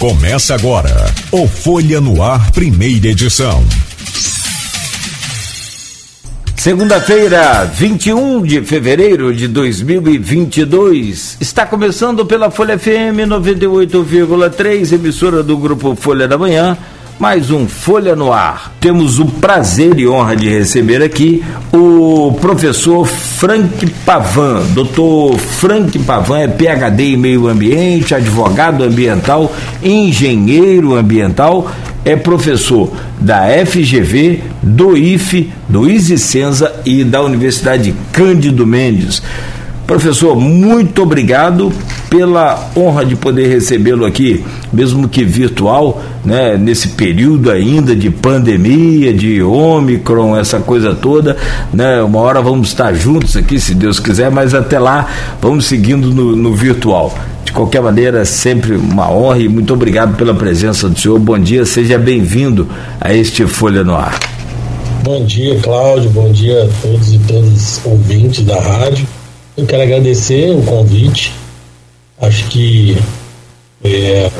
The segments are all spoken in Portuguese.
Começa agora o Folha no Ar, primeira edição. Segunda-feira, 21 de fevereiro de 2022. Está começando pela Folha FM 98,3, emissora do grupo Folha da Manhã mais um Folha no Ar. Temos o prazer e honra de receber aqui o professor Frank Pavan. Doutor Frank Pavan é PhD em meio ambiente, advogado ambiental, engenheiro ambiental, é professor da FGV, do IFE, do ISICENSA e da Universidade Cândido Mendes. Professor, muito obrigado pela honra de poder recebê-lo aqui, mesmo que virtual, né, nesse período ainda de pandemia, de Ômicron, essa coisa toda. Né, uma hora vamos estar juntos aqui, se Deus quiser, mas até lá vamos seguindo no, no virtual. De qualquer maneira, sempre uma honra e muito obrigado pela presença do senhor. Bom dia, seja bem-vindo a este Folha no Ar. Bom dia, Cláudio. Bom dia a todos e todas ouvintes da rádio. Eu quero agradecer o convite. Acho que é,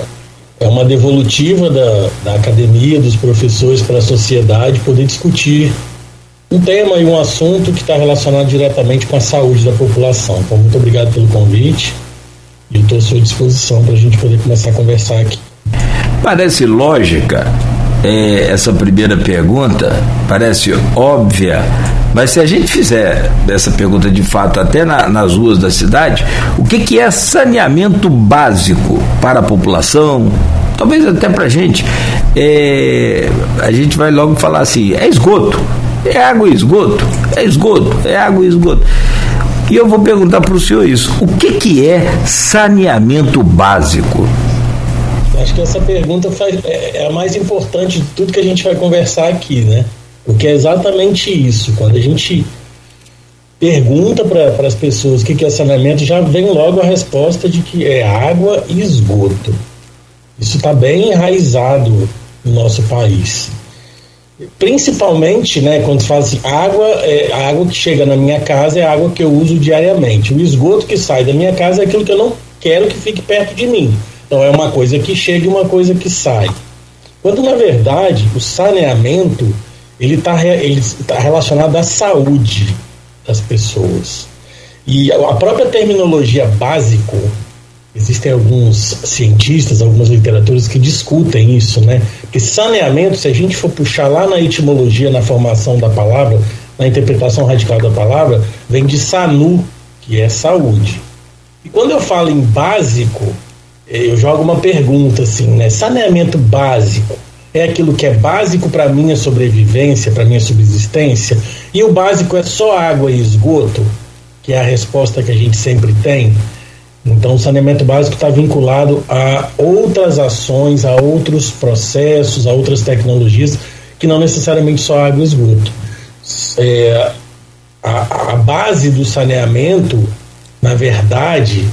é uma devolutiva da, da academia, dos professores para a sociedade poder discutir um tema e um assunto que está relacionado diretamente com a saúde da população. Então, muito obrigado pelo convite e estou à sua disposição para a gente poder começar a conversar aqui. Parece lógica é, essa primeira pergunta, parece óbvia, mas se a gente fizer essa pergunta de fato até na, nas ruas da cidade, o que, que é saneamento básico para a população? Talvez até para a gente. É, a gente vai logo falar assim: é esgoto. É água e esgoto. É esgoto. É água e esgoto. E eu vou perguntar para o senhor isso: o que, que é saneamento básico? Acho que essa pergunta faz, é, é a mais importante de tudo que a gente vai conversar aqui, né? Porque é exatamente isso. Quando a gente pergunta para as pessoas o que, que é saneamento, já vem logo a resposta de que é água e esgoto. Isso está bem enraizado no nosso país. Principalmente, né, quando se fala assim, água, é, a água que chega na minha casa é a água que eu uso diariamente. O esgoto que sai da minha casa é aquilo que eu não quero que fique perto de mim. Então é uma coisa que chega e uma coisa que sai. Quando na verdade o saneamento ele está ele tá relacionado à saúde das pessoas. E a própria terminologia básico, existem alguns cientistas, algumas literaturas que discutem isso, né? Que saneamento, se a gente for puxar lá na etimologia, na formação da palavra, na interpretação radical da palavra, vem de sanu, que é saúde. E quando eu falo em básico, eu jogo uma pergunta assim, né? Saneamento básico é aquilo que é básico para minha sobrevivência, para minha subsistência, e o básico é só água e esgoto, que é a resposta que a gente sempre tem. Então, o saneamento básico está vinculado a outras ações, a outros processos, a outras tecnologias, que não necessariamente só água e esgoto. É, a, a base do saneamento, na verdade,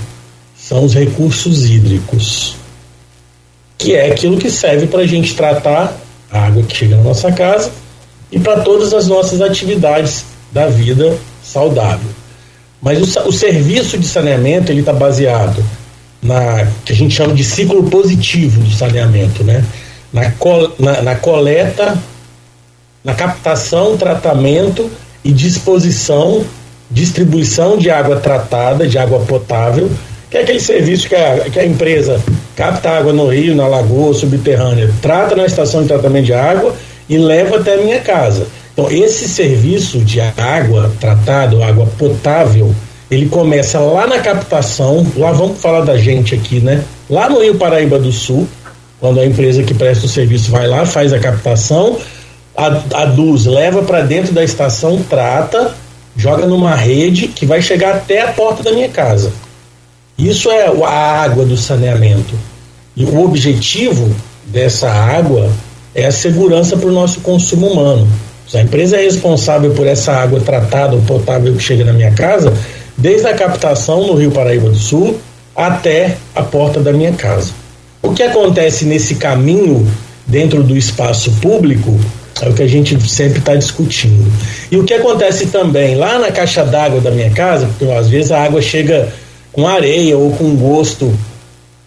são os recursos hídricos que é aquilo que serve para a gente tratar a água que chega na nossa casa e para todas as nossas atividades da vida saudável. Mas o, o serviço de saneamento ele está baseado na que a gente chama de ciclo positivo de saneamento, né? Na, col, na, na coleta, na captação, tratamento e disposição, distribuição de água tratada, de água potável que é aquele serviço que a, que a empresa capta água no rio, na lagoa subterrânea, trata na estação de tratamento de água e leva até a minha casa. Então, esse serviço de água tratada, água potável, ele começa lá na captação, lá vamos falar da gente aqui, né? Lá no Rio Paraíba do Sul, quando a empresa que presta o serviço vai lá, faz a captação, a, a DUS leva para dentro da estação, trata, joga numa rede que vai chegar até a porta da minha casa. Isso é a água do saneamento. E o objetivo dessa água é a segurança para o nosso consumo humano. Se a empresa é responsável por essa água tratada ou potável que chega na minha casa, desde a captação no Rio Paraíba do Sul até a porta da minha casa. O que acontece nesse caminho dentro do espaço público é o que a gente sempre está discutindo. E o que acontece também lá na caixa d'água da minha casa, porque às vezes a água chega com areia ou com gosto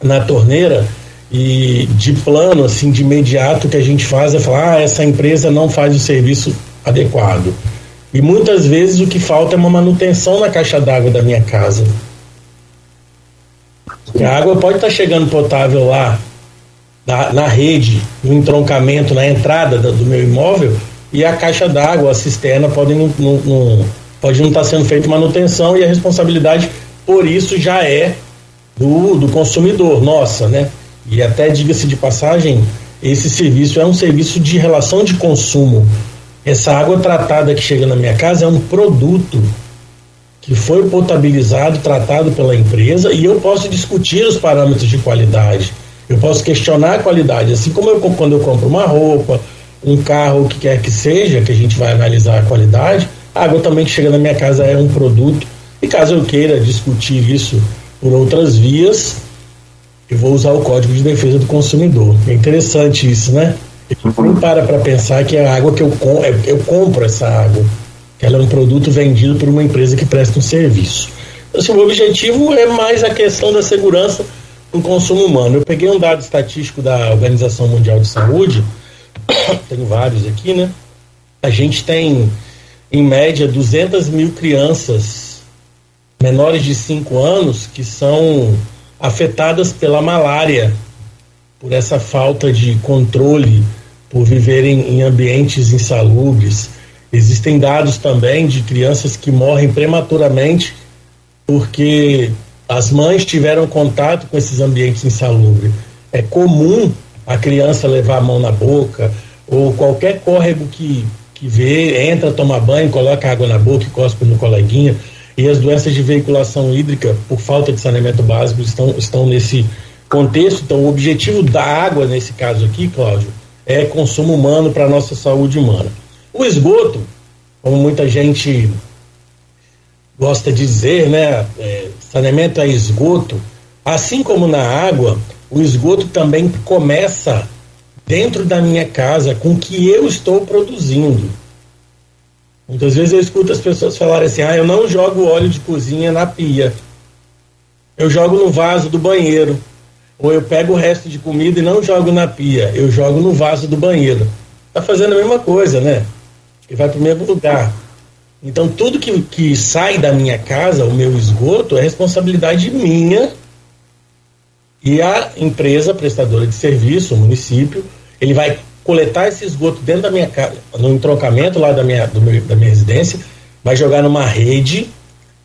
na torneira, e de plano, assim, de imediato, que a gente faz é falar, ah, essa empresa não faz o serviço adequado. E muitas vezes o que falta é uma manutenção na caixa d'água da minha casa. A água pode estar chegando potável lá, na, na rede, no entroncamento, na entrada do, do meu imóvel, e a caixa d'água, a cisterna, pode não, não, não, pode não estar sendo feita manutenção e a responsabilidade por isso já é do, do consumidor, nossa, né? E até diga-se de passagem, esse serviço é um serviço de relação de consumo. Essa água tratada que chega na minha casa é um produto que foi potabilizado, tratado pela empresa e eu posso discutir os parâmetros de qualidade. Eu posso questionar a qualidade, assim como eu, quando eu compro uma roupa, um carro, o que quer que seja, que a gente vai analisar a qualidade, a água também que chega na minha casa é um produto. E caso eu queira discutir isso por outras vias, eu vou usar o Código de Defesa do Consumidor. É interessante isso, né? Não para para pensar que a água que eu, com, é, eu compro essa água, ela é um produto vendido por uma empresa que presta um serviço. Então, assim, o objetivo é mais a questão da segurança do consumo humano. Eu peguei um dado estatístico da Organização Mundial de Saúde, tenho vários aqui, né? A gente tem, em média, 200 mil crianças menores de 5 anos que são afetadas pela malária, por essa falta de controle, por viverem em ambientes insalubres. Existem dados também de crianças que morrem prematuramente porque as mães tiveram contato com esses ambientes insalubres. É comum a criança levar a mão na boca ou qualquer córrego que, que vê, entra, toma banho, coloca água na boca e cospe no coleguinha. E as doenças de veiculação hídrica, por falta de saneamento básico, estão, estão nesse contexto. Então, o objetivo da água, nesse caso aqui, Cláudio, é consumo humano para a nossa saúde humana. O esgoto, como muita gente gosta de dizer, né? É, saneamento é esgoto. Assim como na água, o esgoto também começa dentro da minha casa com o que eu estou produzindo. Muitas vezes eu escuto as pessoas falarem assim: ah, eu não jogo óleo de cozinha na pia. Eu jogo no vaso do banheiro. Ou eu pego o resto de comida e não jogo na pia, eu jogo no vaso do banheiro. Tá fazendo a mesma coisa, né? E vai para o mesmo lugar. Então tudo que, que sai da minha casa, o meu esgoto, é responsabilidade minha e a empresa prestadora de serviço, o município, ele vai coletar esse esgoto dentro da minha casa, no entroncamento lá da minha, meu, da minha residência, vai jogar numa rede,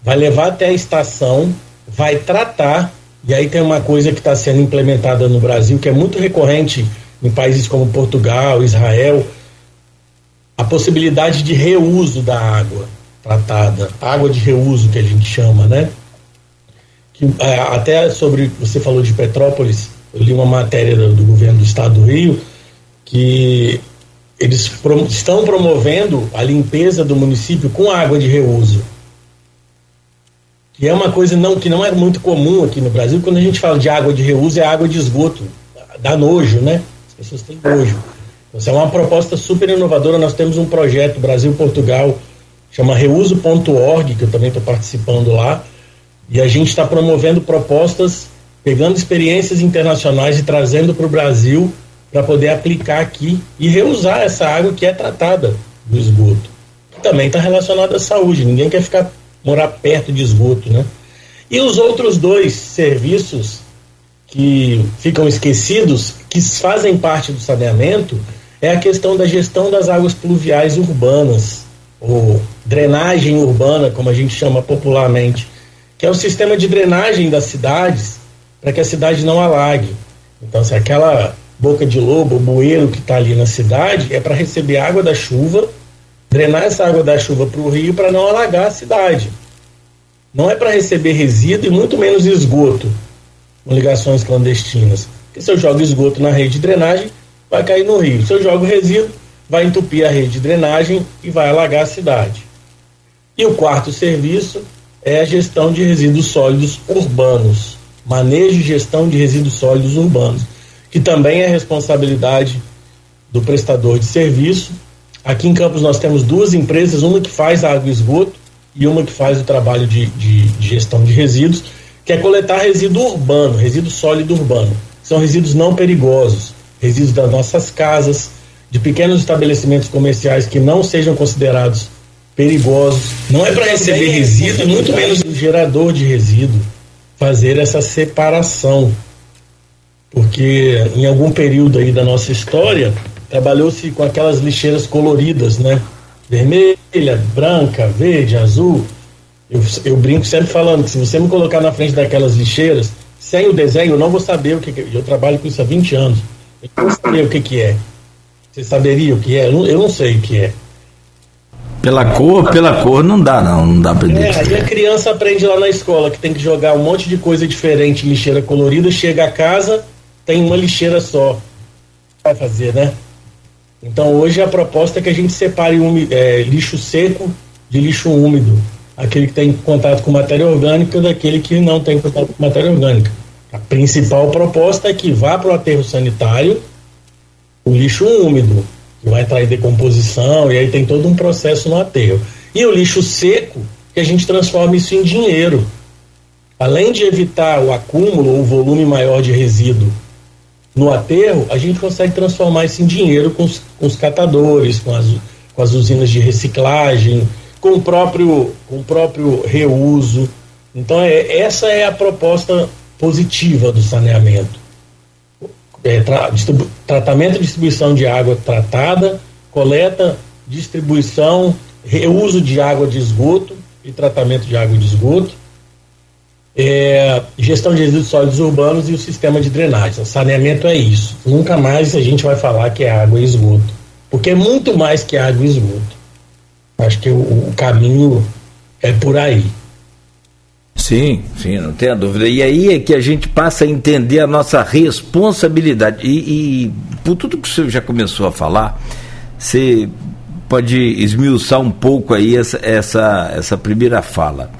vai levar até a estação, vai tratar, e aí tem uma coisa que está sendo implementada no Brasil, que é muito recorrente em países como Portugal, Israel, a possibilidade de reuso da água tratada, água de reuso que a gente chama, né? Que, é, até sobre, você falou de Petrópolis, eu li uma matéria do, do governo do estado do Rio, que eles prom estão promovendo a limpeza do município com água de reuso. Que é uma coisa não, que não é muito comum aqui no Brasil. Quando a gente fala de água de reuso, é água de esgoto. Dá nojo, né? As pessoas têm nojo. Então, é uma proposta super inovadora. Nós temos um projeto Brasil-Portugal, chama reuso.org, que eu também estou participando lá. E a gente está promovendo propostas, pegando experiências internacionais e trazendo para o Brasil para poder aplicar aqui e reusar essa água que é tratada do esgoto. Que também está relacionada à saúde. Ninguém quer ficar morar perto de esgoto, né? E os outros dois serviços que ficam esquecidos, que fazem parte do saneamento, é a questão da gestão das águas pluviais urbanas, ou drenagem urbana, como a gente chama popularmente, que é o sistema de drenagem das cidades para que a cidade não alague. Então, se aquela boca de lobo, o bueiro que está ali na cidade, é para receber água da chuva, drenar essa água da chuva para o rio para não alagar a cidade. Não é para receber resíduo e muito menos esgoto com ligações clandestinas. Porque se eu jogo esgoto na rede de drenagem, vai cair no rio. Se eu jogo resíduo, vai entupir a rede de drenagem e vai alagar a cidade. E o quarto serviço é a gestão de resíduos sólidos urbanos, manejo e gestão de resíduos sólidos urbanos que também é responsabilidade do prestador de serviço. Aqui em Campos nós temos duas empresas, uma que faz água e esgoto e uma que faz o trabalho de, de, de gestão de resíduos, que é coletar resíduo urbano, resíduo sólido urbano. são resíduos não perigosos, resíduos das nossas casas, de pequenos estabelecimentos comerciais que não sejam considerados perigosos. Não é para receber resíduo, muito menos o gerador de resíduo, fazer essa separação. Porque em algum período aí da nossa história, trabalhou-se com aquelas lixeiras coloridas, né? Vermelha, branca, verde, azul. Eu, eu brinco sempre falando que se você me colocar na frente daquelas lixeiras, sem o desenho, eu não vou saber o que, que eu trabalho com isso há 20 anos. Eu não vou saber o que, que é. Você saberia o que é? Eu não, eu não sei o que é. Pela cor, pela cor não dá, não, não dá pra É, aí a criança aprende lá na escola que tem que jogar um monte de coisa diferente, lixeira colorida, chega a casa, tem uma lixeira só. Vai fazer, né? Então hoje a proposta é que a gente separe um, é, lixo seco de lixo úmido. Aquele que tem contato com matéria orgânica daquele que não tem contato com matéria orgânica. A principal proposta é que vá para o aterro sanitário o lixo úmido, que vai entrar em decomposição, e aí tem todo um processo no aterro. E o lixo seco, que a gente transforma isso em dinheiro. Além de evitar o acúmulo ou o volume maior de resíduo no aterro, a gente consegue transformar isso em dinheiro com os, com os catadores, com as, com as usinas de reciclagem, com o próprio, com o próprio reuso. Então, é, essa é a proposta positiva do saneamento é, tra, distribu, tratamento e distribuição de água tratada, coleta, distribuição, reuso de água de esgoto e tratamento de água de esgoto, é, gestão de resíduos sólidos urbanos e o sistema de drenagem. O saneamento é isso. Nunca mais a gente vai falar que é água e esgoto, porque é muito mais que água e esgoto. Acho que o, o caminho é por aí. Sim, sim, não tenha dúvida. E aí é que a gente passa a entender a nossa responsabilidade. E, e por tudo que senhor já começou a falar, você pode esmiuçar um pouco aí essa, essa, essa primeira fala.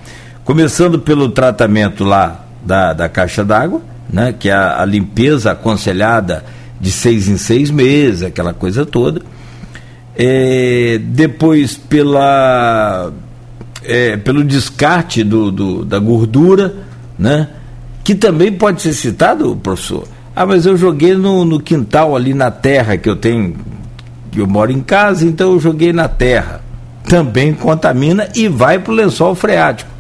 Começando pelo tratamento lá da, da caixa d'água, né, que é a, a limpeza aconselhada de seis em seis meses, aquela coisa toda. É, depois pela é, pelo descarte do, do, da gordura, né? Que também pode ser citado, professor. Ah, mas eu joguei no, no quintal ali na terra que eu tenho, que eu moro em casa, então eu joguei na terra. Também contamina e vai para o lençol freático.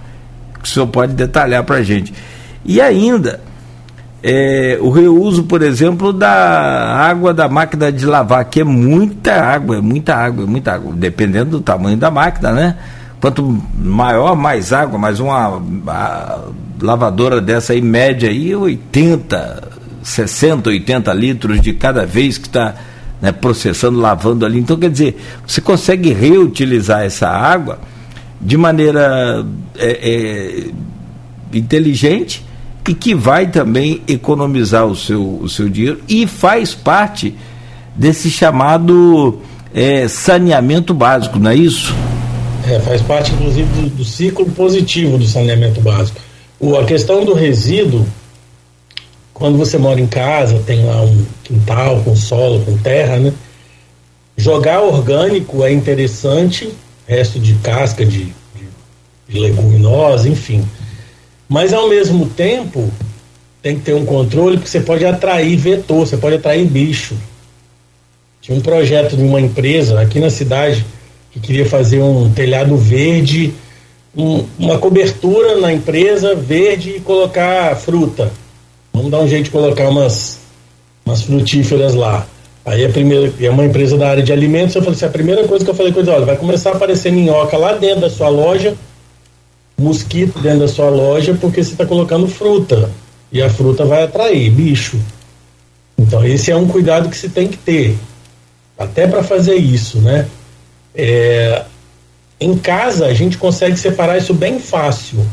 Que o senhor pode detalhar para a gente. E ainda, é, o reuso, por exemplo, da água da máquina de lavar, que é muita água, é muita água, é muita água, dependendo do tamanho da máquina, né? Quanto maior, mais água, mas uma lavadora dessa aí, média aí, 80, 60, 80 litros de cada vez que está né, processando, lavando ali. Então, quer dizer, você consegue reutilizar essa água de maneira é, é, inteligente e que vai também economizar o seu, o seu dinheiro e faz parte desse chamado é, saneamento básico, não é isso? É, faz parte, inclusive, do, do, ciclo positivo do saneamento básico. O, a questão do resíduo, quando você mora em casa, tem lá um quintal com solo, com terra, né? Jogar orgânico é interessante, resto de casca de, de, de leguminosa, enfim. Mas ao mesmo tempo, tem que ter um controle, porque você pode atrair vetor, você pode atrair bicho. Tinha um projeto de uma empresa aqui na cidade que queria fazer um telhado verde, um, uma cobertura na empresa verde e colocar fruta. Vamos dar um jeito de colocar umas, umas frutíferas lá. Aí a primeira, é uma empresa da área de alimentos, eu falei assim, a primeira coisa que eu falei com ele, olha, vai começar a aparecer minhoca lá dentro da sua loja, mosquito dentro da sua loja, porque você está colocando fruta. E a fruta vai atrair bicho. Então esse é um cuidado que se tem que ter. Até para fazer isso, né? É, em casa a gente consegue separar isso bem fácil,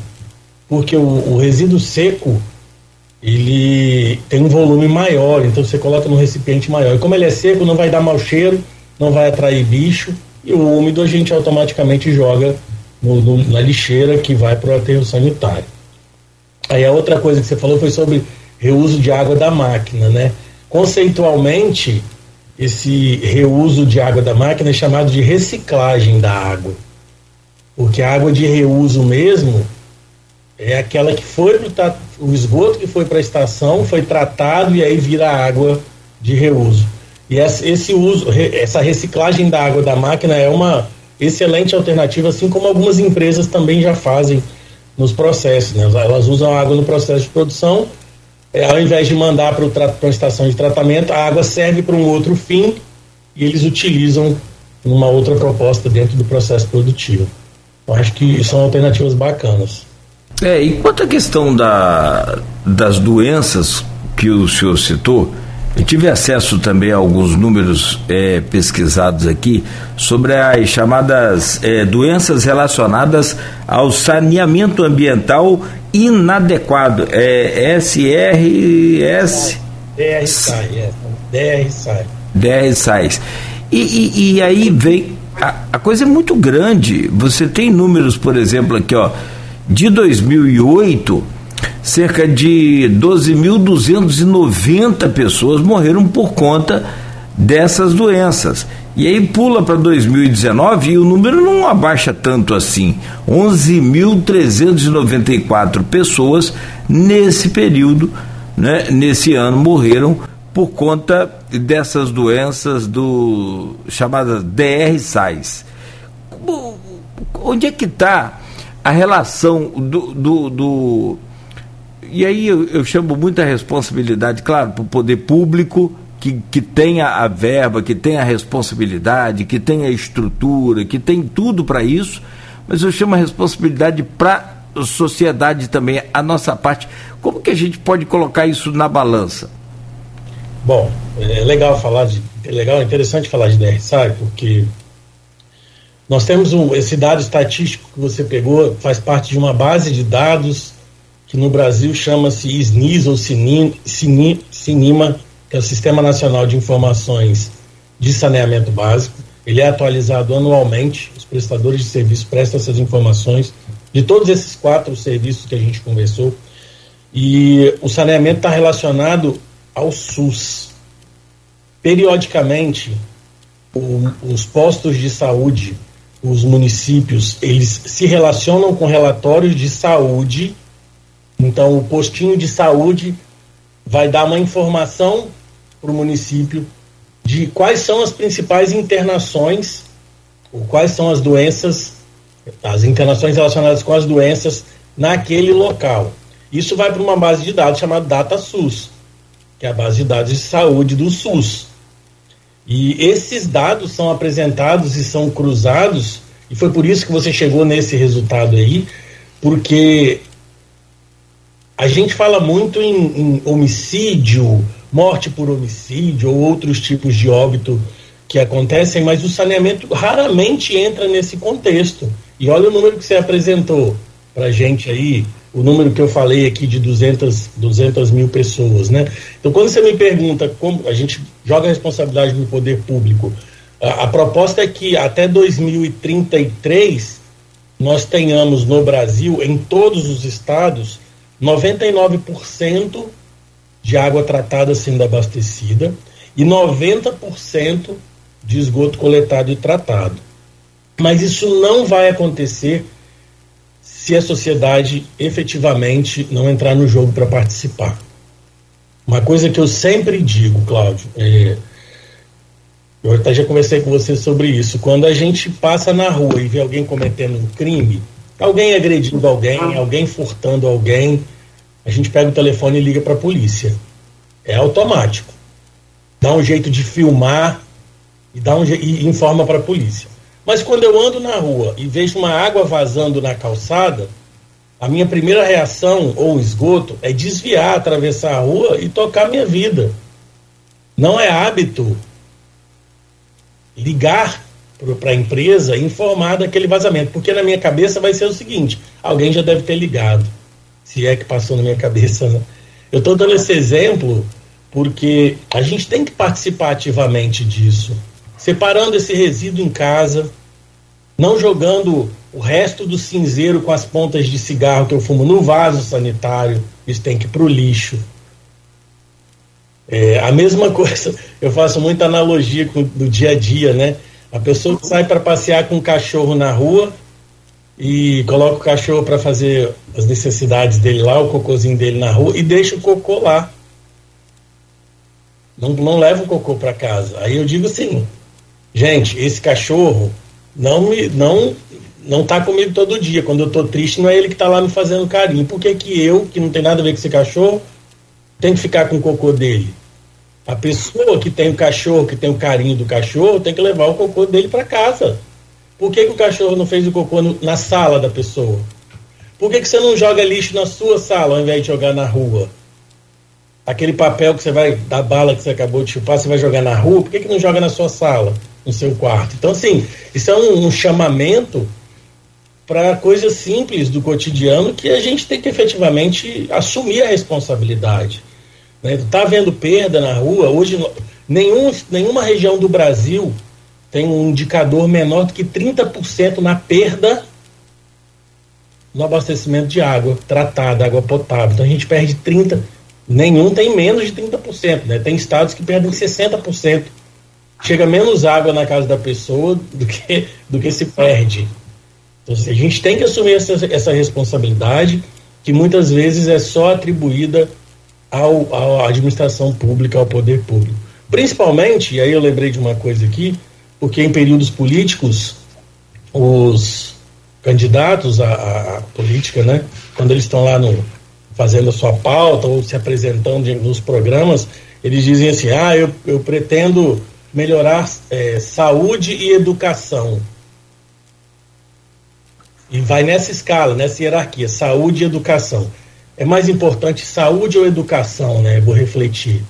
porque o, o, resíduo seco ele tem um volume maior, então você coloca num recipiente maior. E como ele é seco, não vai dar mau cheiro, não vai atrair bicho, e o úmido a gente automaticamente joga no, no, na lixeira que vai para o aterro sanitário. Aí a outra coisa que você falou foi sobre reuso de água da máquina, né? Conceitualmente, esse reuso de água da máquina é chamado de reciclagem da água. Porque a água de reuso mesmo, é aquela que foi pro, o esgoto que foi para a estação, foi tratado e aí vira água de reuso. E esse uso, essa reciclagem da água da máquina é uma excelente alternativa, assim como algumas empresas também já fazem nos processos. Né? Elas usam água no processo de produção, é, ao invés de mandar para a estação de tratamento, a água serve para um outro fim e eles utilizam uma outra proposta dentro do processo produtivo. Eu acho que são alternativas bacanas. É, e quanto à questão da, das doenças que o senhor citou, eu tive acesso também a alguns números é, pesquisados aqui sobre as chamadas é, doenças relacionadas ao saneamento ambiental inadequado. É SRS. DR SAI, é. DR SAI. DR SAIs. E, e, e, aí vem. A, a coisa é muito grande. Você tem números, por exemplo, aqui, ó, de 2008 cerca de 12.290 pessoas morreram por conta dessas doenças. E aí pula para 2019 e o número não abaixa tanto assim. 11.394 pessoas nesse período, né, nesse ano, morreram por conta dessas doenças do chamadas DR-SAIS. Onde é que está a relação do, do, do e aí eu, eu chamo muita responsabilidade, claro, para o poder público, que, que tenha a verba, que tenha a responsabilidade, que tenha a estrutura, que tem tudo para isso, mas eu chamo a responsabilidade para a sociedade também, a nossa parte. Como que a gente pode colocar isso na balança? Bom, é legal falar de. É legal, é interessante falar de DRSAI, porque nós temos um, esse dado estatístico que você pegou, faz parte de uma base de dados que no Brasil chama-se SNIS ou Cini, CINIMA, que é o Sistema Nacional de Informações de Saneamento Básico. Ele é atualizado anualmente, os prestadores de serviço prestam essas informações de todos esses quatro serviços que a gente conversou. E o saneamento está relacionado ao SUS. Periodicamente, o, os postos de saúde, os municípios, eles se relacionam com relatórios de saúde então, o postinho de saúde vai dar uma informação para o município de quais são as principais internações, ou quais são as doenças, as internações relacionadas com as doenças naquele local. Isso vai para uma base de dados chamada DataSUS, que é a base de dados de saúde do SUS. E esses dados são apresentados e são cruzados, e foi por isso que você chegou nesse resultado aí, porque a gente fala muito em, em homicídio, morte por homicídio ou outros tipos de óbito que acontecem, mas o saneamento raramente entra nesse contexto. E olha o número que você apresentou para gente aí, o número que eu falei aqui de 200, 200 mil pessoas, né? Então, quando você me pergunta como a gente joga a responsabilidade no poder público, a, a proposta é que até 2033 nós tenhamos no Brasil, em todos os estados, 99% de água tratada sendo abastecida e 90% de esgoto coletado e tratado. Mas isso não vai acontecer se a sociedade efetivamente não entrar no jogo para participar. Uma coisa que eu sempre digo, Cláudio, é, eu até já conversei com você sobre isso. Quando a gente passa na rua e vê alguém cometendo um crime, alguém agredindo alguém, alguém furtando alguém, a gente pega o telefone e liga para a polícia. É automático. Dá um jeito de filmar e, dá um, e informa para a polícia. Mas quando eu ando na rua e vejo uma água vazando na calçada, a minha primeira reação ou esgoto é desviar, atravessar a rua e tocar minha vida. Não é hábito ligar para a empresa informar daquele vazamento, porque na minha cabeça vai ser o seguinte: alguém já deve ter ligado se é que passou na minha cabeça. Né? Eu estou dando esse exemplo porque a gente tem que participar ativamente disso, separando esse resíduo em casa, não jogando o resto do cinzeiro com as pontas de cigarro que eu fumo no vaso sanitário, isso tem que ir para o lixo. É, a mesma coisa, eu faço muita analogia com, do dia a dia, né? A pessoa sai para passear com um cachorro na rua, e coloca o cachorro para fazer as necessidades dele lá, o cocôzinho dele na rua e deixa o cocô lá. Não, não leva o cocô para casa. Aí eu digo assim, gente, esse cachorro não me não não tá comigo todo dia. Quando eu tô triste, não é ele que tá lá me fazendo carinho. Por que, que eu, que não tem nada a ver com esse cachorro, tenho que ficar com o cocô dele? A pessoa que tem o cachorro, que tem o carinho do cachorro, tem que levar o cocô dele para casa. Por que, que o cachorro não fez o cocô no, na sala da pessoa? Por que, que você não joga lixo na sua sala ao invés de jogar na rua? Aquele papel que você vai, da bala que você acabou de chupar, você vai jogar na rua, por que, que não joga na sua sala, no seu quarto? Então, assim, isso é um, um chamamento para coisas simples do cotidiano que a gente tem que efetivamente assumir a responsabilidade. Né? Tá havendo perda na rua, hoje nenhum, nenhuma região do Brasil tem um indicador menor do que 30% na perda no abastecimento de água tratada, água potável. Então a gente perde 30%, nenhum tem menos de 30%, né? Tem estados que perdem 60%. Chega menos água na casa da pessoa do que, do que se perde. Então, assim, a gente tem que assumir essa, essa responsabilidade, que muitas vezes é só atribuída ao, à administração pública, ao poder público. Principalmente, e aí eu lembrei de uma coisa aqui, porque em períodos políticos, os candidatos à, à política, né, quando eles estão lá no, fazendo a sua pauta ou se apresentando nos programas, eles dizem assim: ah, eu, eu pretendo melhorar é, saúde e educação. E vai nessa escala, nessa hierarquia, saúde e educação. É mais importante saúde ou educação, né? Vou refletir.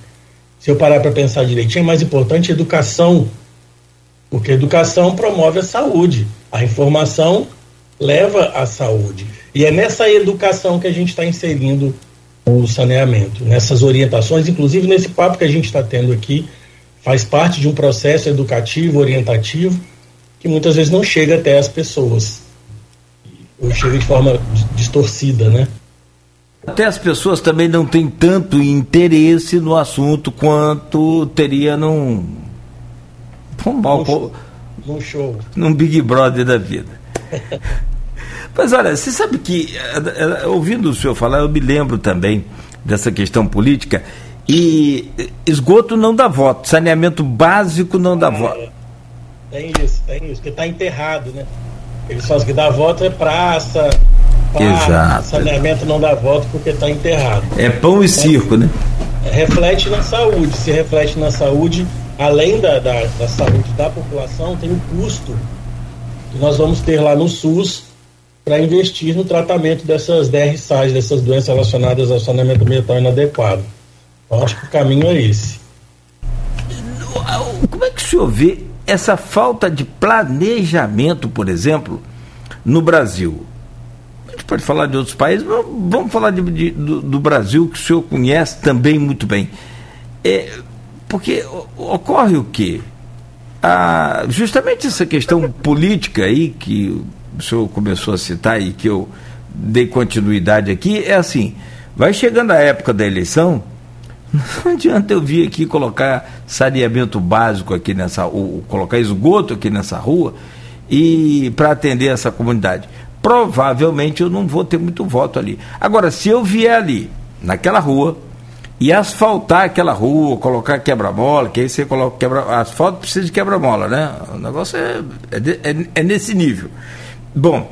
Se eu parar para pensar direitinho, é mais importante educação, porque educação promove a saúde. A informação leva à saúde. E é nessa educação que a gente está inserindo o saneamento, nessas orientações, inclusive nesse papo que a gente está tendo aqui, faz parte de um processo educativo, orientativo, que muitas vezes não chega até as pessoas ou chega de forma distorcida, né? Até as pessoas também não têm tanto interesse no assunto quanto teria num. Num, num, show, num show. Num Big Brother da vida. Mas olha, você sabe que, eh, eh, ouvindo o senhor falar, eu me lembro também dessa questão política. E esgoto não dá voto, saneamento básico não dá ah, voto. É. Tem isso, tem isso, porque está enterrado, né? Eles falam que dá voto é praça, Exato. saneamento não dá voto porque está enterrado. É pão e circo, né? Reflete na saúde. Se reflete na saúde, além da, da, da saúde da população, tem o custo que nós vamos ter lá no SUS para investir no tratamento dessas DRSAs, dessas doenças relacionadas ao saneamento ambiental inadequado. Então, acho que o caminho é esse. Como é que o senhor vê essa falta de planejamento, por exemplo, no Brasil? A gente pode falar de outros países, mas vamos falar de, de, do, do, Brasil, que o senhor conhece também muito bem. É, porque ocorre o quê? Ah, justamente essa questão política aí que o senhor começou a citar e que eu dei continuidade aqui, é assim, vai chegando a época da eleição, não adianta eu vir aqui colocar saneamento básico aqui nessa, ou colocar esgoto aqui nessa rua e para atender essa comunidade. Provavelmente eu não vou ter muito voto ali. Agora, se eu vier ali, naquela rua, e asfaltar aquela rua, colocar quebra-mola, que aí você coloca quebra asfalto precisa de quebra-mola, né? O negócio é, é, é, é nesse nível. Bom,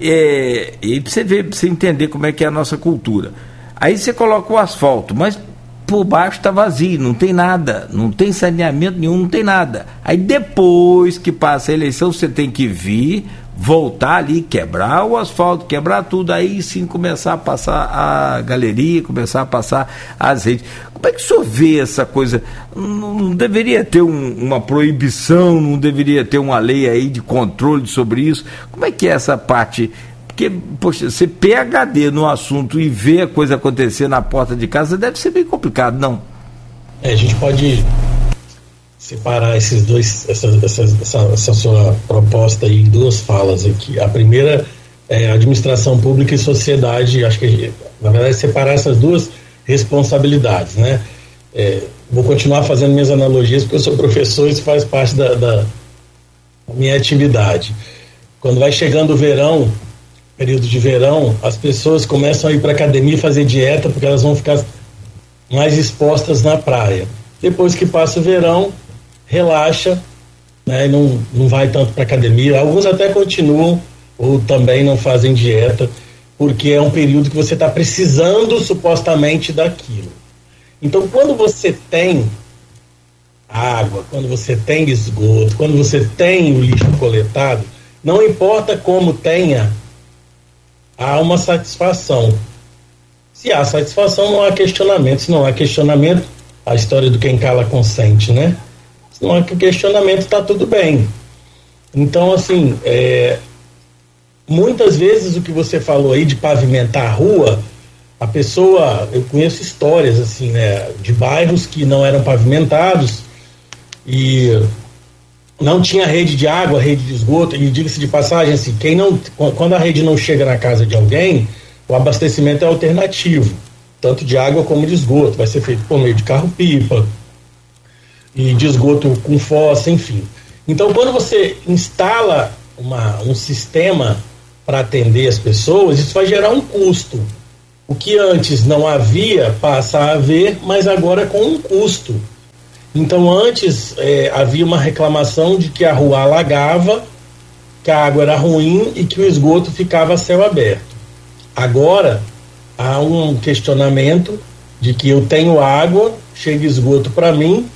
é, e pra você ver, você entender como é que é a nossa cultura. Aí você coloca o asfalto, mas por baixo está vazio, não tem nada, não tem saneamento nenhum, não tem nada. Aí depois que passa a eleição, você tem que vir, voltar ali, quebrar o asfalto, quebrar tudo, aí sim começar a passar a galeria, começar a passar azeite. Como é que o senhor vê essa coisa? Não, não deveria ter um, uma proibição, não deveria ter uma lei aí de controle sobre isso? Como é que é essa parte porque, poxa, você PHD no assunto e ver a coisa acontecer na porta de casa deve ser bem complicado, não? É, a gente pode separar esses dois, essa, essa, essa, essa sua proposta aí em duas falas aqui. A primeira é administração pública e sociedade, acho que na verdade separar essas duas responsabilidades, né? É, vou continuar fazendo minhas analogias porque eu sou professor e isso faz parte da, da minha atividade. quando vai chegando o verão, período de verão, as pessoas começam a ir para academia fazer dieta porque elas vão ficar mais expostas na praia. Depois que passa o verão, relaxa, né, não, não vai tanto para academia. Alguns até continuam ou também não fazem dieta, porque é um período que você está precisando supostamente daquilo. Então, quando você tem água, quando você tem esgoto, quando você tem o lixo coletado, não importa como tenha, há uma satisfação. Se há satisfação, não há questionamento. Se não há questionamento, a história do quem cala consente, né? Se não há questionamento, está tudo bem. Então, assim, é, muitas vezes o que você falou aí de pavimentar a rua, a pessoa, eu conheço histórias assim, né, de bairros que não eram pavimentados e não tinha rede de água, rede de esgoto, e diga-se de passagem, assim, quem não, quando a rede não chega na casa de alguém, o abastecimento é alternativo, tanto de água como de esgoto, vai ser feito por meio de carro-pipa e de esgoto com fossa, enfim. Então, quando você instala uma, um sistema para atender as pessoas, isso vai gerar um custo. O que antes não havia passa a haver, mas agora com um custo. Então antes é, havia uma reclamação de que a rua alagava, que a água era ruim e que o esgoto ficava a céu aberto. Agora há um questionamento de que eu tenho água, chega esgoto para mim,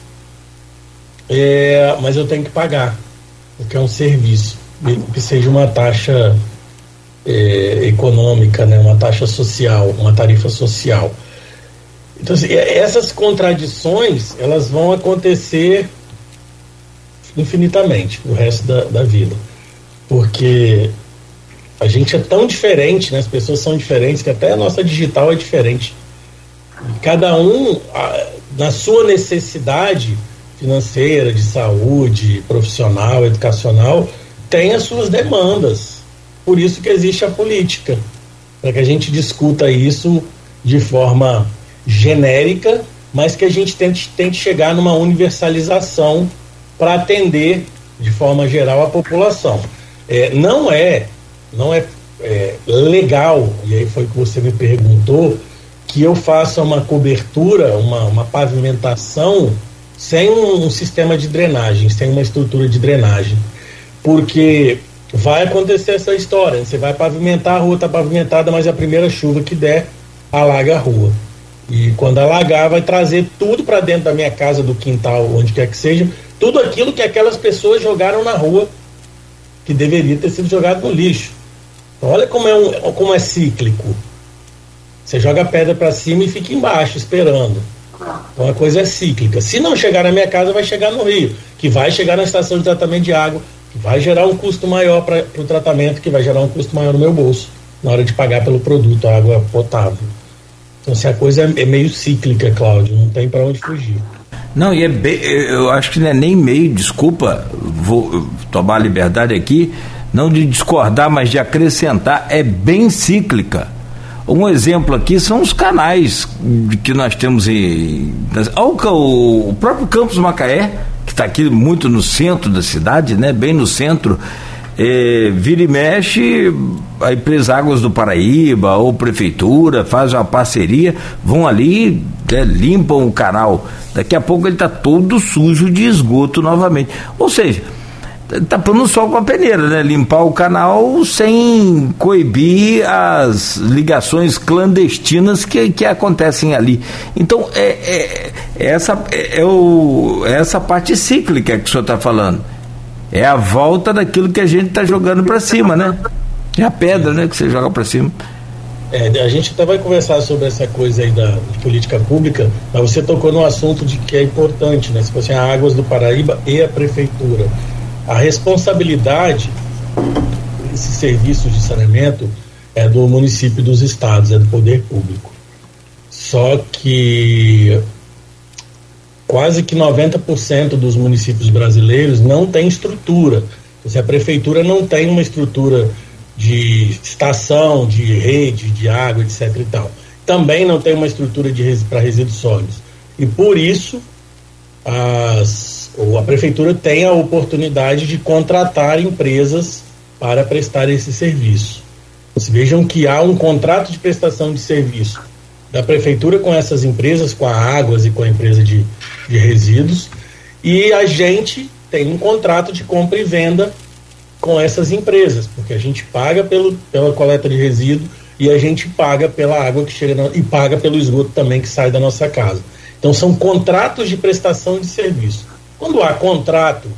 é, mas eu tenho que pagar, porque é um serviço, que seja uma taxa é, econômica, né, uma taxa social, uma tarifa social. Então, assim, essas contradições elas vão acontecer infinitamente o resto da, da vida, porque a gente é tão diferente, né? as pessoas são diferentes, que até a nossa digital é diferente. Cada um, a, na sua necessidade financeira, de saúde, profissional, educacional, tem as suas demandas. Por isso que existe a política, para que a gente discuta isso de forma genérica, mas que a gente tente, tente chegar numa universalização para atender de forma geral a população. É, não é, não é, é legal, e aí foi que você me perguntou, que eu faça uma cobertura, uma, uma pavimentação sem um, um, sistema de drenagem, sem uma estrutura de drenagem. Porque vai acontecer essa história. Você vai pavimentar, a rua está pavimentada, mas a primeira chuva que der alaga a rua. E quando alagar, vai trazer tudo para dentro da minha casa, do quintal, onde quer que seja, tudo aquilo que aquelas pessoas jogaram na rua, que deveria ter sido jogado no lixo. Então, olha como é, um, como é cíclico. Você joga a pedra para cima e fica embaixo, esperando. Então a coisa é cíclica. Se não chegar na minha casa, vai chegar no rio, que vai chegar na estação de tratamento de água, que vai gerar um custo maior para o tratamento, que vai gerar um custo maior no meu bolso, na hora de pagar pelo produto, a água potável. Então, se a coisa é, meio cíclica, Cláudio, não tem para onde fugir. Não, e é bem, eu acho que não é nem meio, desculpa, vou tomar a liberdade aqui, não de discordar, mas de acrescentar, é bem cíclica. Um exemplo aqui são os canais que nós temos em. O próprio Campos Macaé, que está aqui muito no centro da cidade, né? Bem no centro é, vira e mexe, a empresa Águas do Paraíba ou prefeitura faz uma parceria, vão ali, né, limpam o canal. Daqui a pouco ele está todo sujo de esgoto novamente. Ou seja, tapando o sol com a peneira, né? Limpar o canal sem coibir as ligações clandestinas que, que acontecem ali. Então, é, é, é essa, é, é, o, é essa parte cíclica que o senhor está falando. É a volta daquilo que a gente está jogando para cima, né? É a pedra, né, que você joga para cima. É, a gente até vai conversar sobre essa coisa aí da política pública, mas você tocou no assunto de que é importante, né? Se fosse a Águas do Paraíba e a Prefeitura. A responsabilidade desses serviços de saneamento é do município dos estados, é do poder público. Só que quase que 90% dos municípios brasileiros não tem estrutura. Se a prefeitura não tem uma estrutura de estação, de rede, de água, etc. e tal. Também não tem uma estrutura para resíduos sólidos. E por isso as, a prefeitura tem a oportunidade de contratar empresas para prestar esse serviço. Vocês vejam que há um contrato de prestação de serviço da prefeitura com essas empresas, com a Águas e com a empresa de, de resíduos, e a gente tem um contrato de compra e venda com essas empresas, porque a gente paga pelo, pela coleta de resíduo e a gente paga pela água que chega na, e paga pelo esgoto também que sai da nossa casa. Então são contratos de prestação de serviço. Quando há contrato,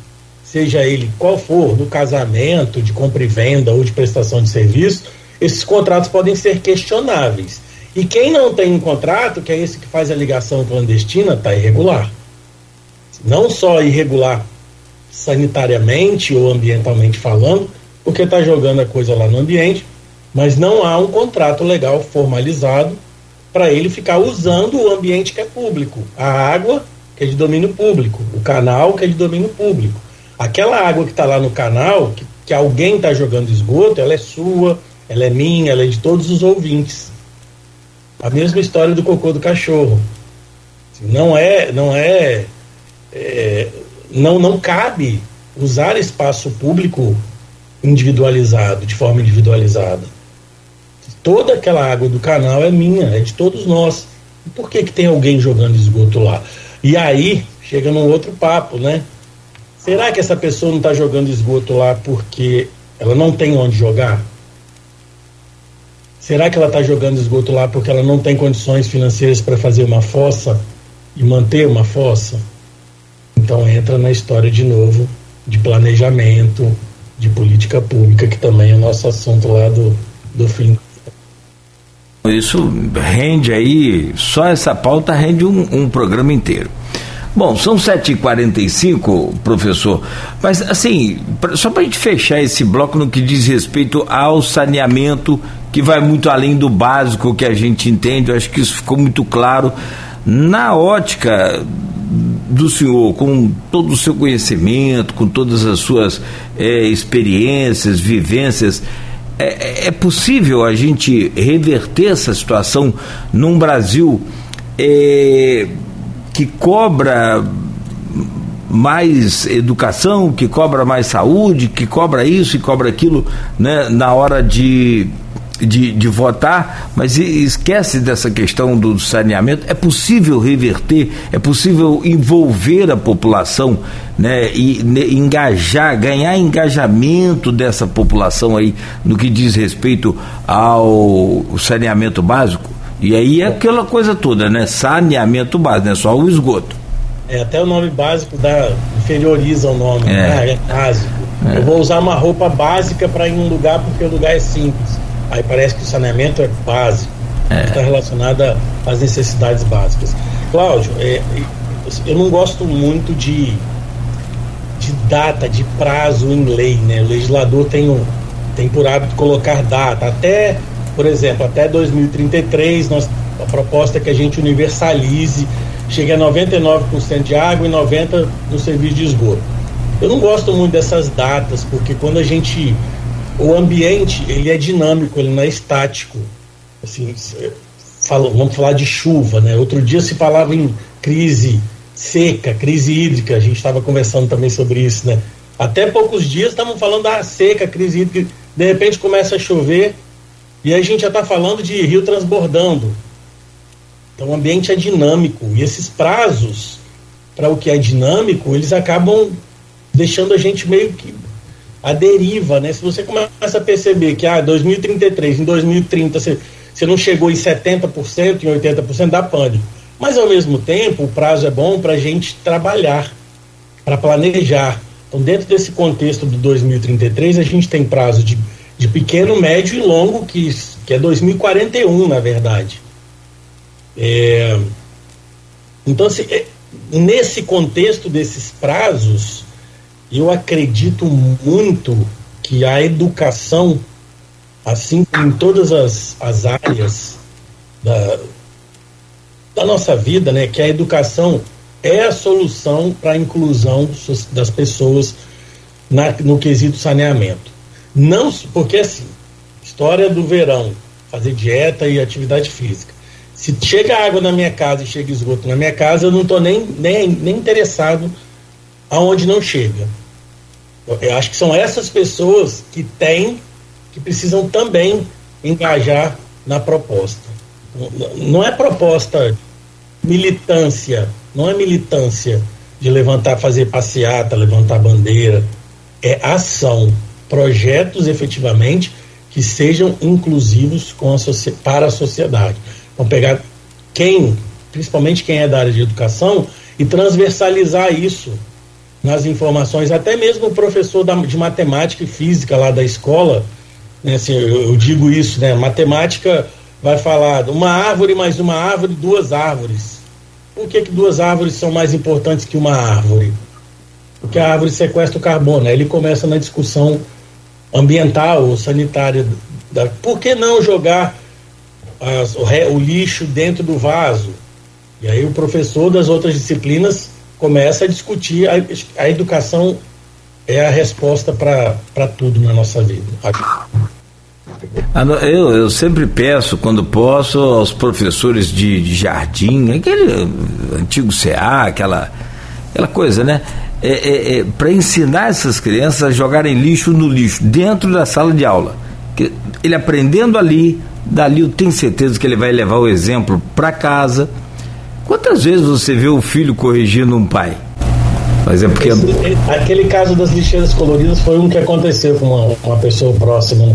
seja ele qual for, do casamento, de compra e venda ou de prestação de serviço, esses contratos podem ser questionáveis. E quem não tem um contrato, que é esse que faz a ligação clandestina, está irregular. Não só irregular sanitariamente ou ambientalmente falando, porque está jogando a coisa lá no ambiente, mas não há um contrato legal formalizado para ele ficar usando o ambiente que é público. A água, que é de domínio público, o canal, que é de domínio público. Aquela água que está lá no canal, que, que alguém está jogando esgoto, ela é sua, ela é minha, ela é de todos os ouvintes. A mesma história do cocô do cachorro. Não é, não é, é não, não cabe usar espaço público individualizado, de forma individualizada. Toda aquela água do canal é minha, é de todos nós. Por que, que tem alguém jogando esgoto lá? E aí chega num outro papo, né? Será que essa pessoa não está jogando esgoto lá porque ela não tem onde jogar? Será que ela está jogando esgoto lá porque ela não tem condições financeiras para fazer uma fossa e manter uma fossa? Então entra na história de novo de planejamento, de política pública, que também é o nosso assunto lá do, do fim. Isso rende aí, só essa pauta rende um, um programa inteiro. Bom, são 7h45, professor, mas assim, só para a gente fechar esse bloco no que diz respeito ao saneamento, que vai muito além do básico que a gente entende, eu acho que isso ficou muito claro. Na ótica do senhor, com todo o seu conhecimento, com todas as suas é, experiências, vivências, é, é, possível a gente reverter essa situação num Brasil é, que cobra mais educação, que cobra mais saúde, que cobra isso e cobra aquilo né, na hora de de, de votar, mas esquece dessa questão do saneamento. É possível reverter, é possível envolver a população né, e engajar, ganhar engajamento dessa população aí no que diz respeito ao saneamento básico. E aí é aquela coisa toda, né? Saneamento básico, não é só o esgoto. É, até o nome básico dá, inferioriza o nome, é, né? é básico. É. Eu vou usar uma roupa básica para ir num lugar porque o lugar é simples. Aí parece que o saneamento é básico, é. está relacionado às necessidades básicas. Cláudio, é, eu não gosto muito de, de data, de prazo em lei, né? O legislador tem, um, tem por hábito colocar data, até, por exemplo, até 2033, nós, a proposta é que a gente universalize, chegue a 99% de água e 90% no serviço de esgoto. Eu não gosto muito dessas datas, porque quando a gente o ambiente ele é dinâmico, ele não é estático. Assim, fala, vamos falar de chuva, né? Outro dia se falava em crise seca, crise hídrica, a gente estava conversando também sobre isso, né? Até poucos dias estavam falando da seca, crise hídrica, de repente começa a chover e a gente já está falando de rio transbordando. Então o ambiente é dinâmico e esses prazos para o que é dinâmico, eles acabam deixando a gente meio que a deriva, né? Se você começa a perceber que ah, 2033, em 2030 você, você não chegou em 70%, em 80%, dá pânico. Mas ao mesmo tempo, o prazo é bom para a gente trabalhar, para planejar. Então, dentro desse contexto do 2033, a gente tem prazo de, de pequeno, médio e longo, que, que é 2041, na verdade. É, então, se, é, nesse contexto desses prazos, eu acredito muito que a educação, assim como em todas as, as áreas da, da nossa vida, né, que a educação é a solução para a inclusão das pessoas na, no quesito saneamento. Não, porque assim, história do verão, fazer dieta e atividade física. Se chega água na minha casa e chega esgoto na minha casa, eu não estou nem, nem, nem interessado aonde não chega. Eu acho que são essas pessoas que têm, que precisam também engajar na proposta. Não é proposta militância, não é militância de levantar, fazer passeata, levantar bandeira. É ação, projetos efetivamente que sejam inclusivos com a para a sociedade. Então, pegar quem, principalmente quem é da área de educação, e transversalizar isso nas informações, até mesmo o professor da, de matemática e física lá da escola, né, assim, eu, eu, digo isso, né, matemática vai falar uma árvore mais uma árvore, duas árvores. Por que, que duas árvores são mais importantes que uma árvore? Porque a árvore sequestra o carbono. Aí ele começa na discussão ambiental ou sanitária. Da, por que não jogar as, o, o lixo dentro do vaso? E aí o professor das outras disciplinas começa a discutir a, a educação é a resposta para tudo na nossa vida. Ah, eu, eu sempre peço, quando posso, aos professores de, de jardim, aquele antigo CA, aquela, aquela coisa, né? É, é, é para ensinar essas crianças a jogarem lixo no lixo, dentro da sala de aula. Que ele aprendendo ali, dali eu tenho certeza que ele vai levar o exemplo para casa. Quantas vezes você vê o filho corrigindo um pai? Mas é porque. Esse, aquele caso das lixeiras coloridas foi um que aconteceu com uma, uma pessoa próxima. Né?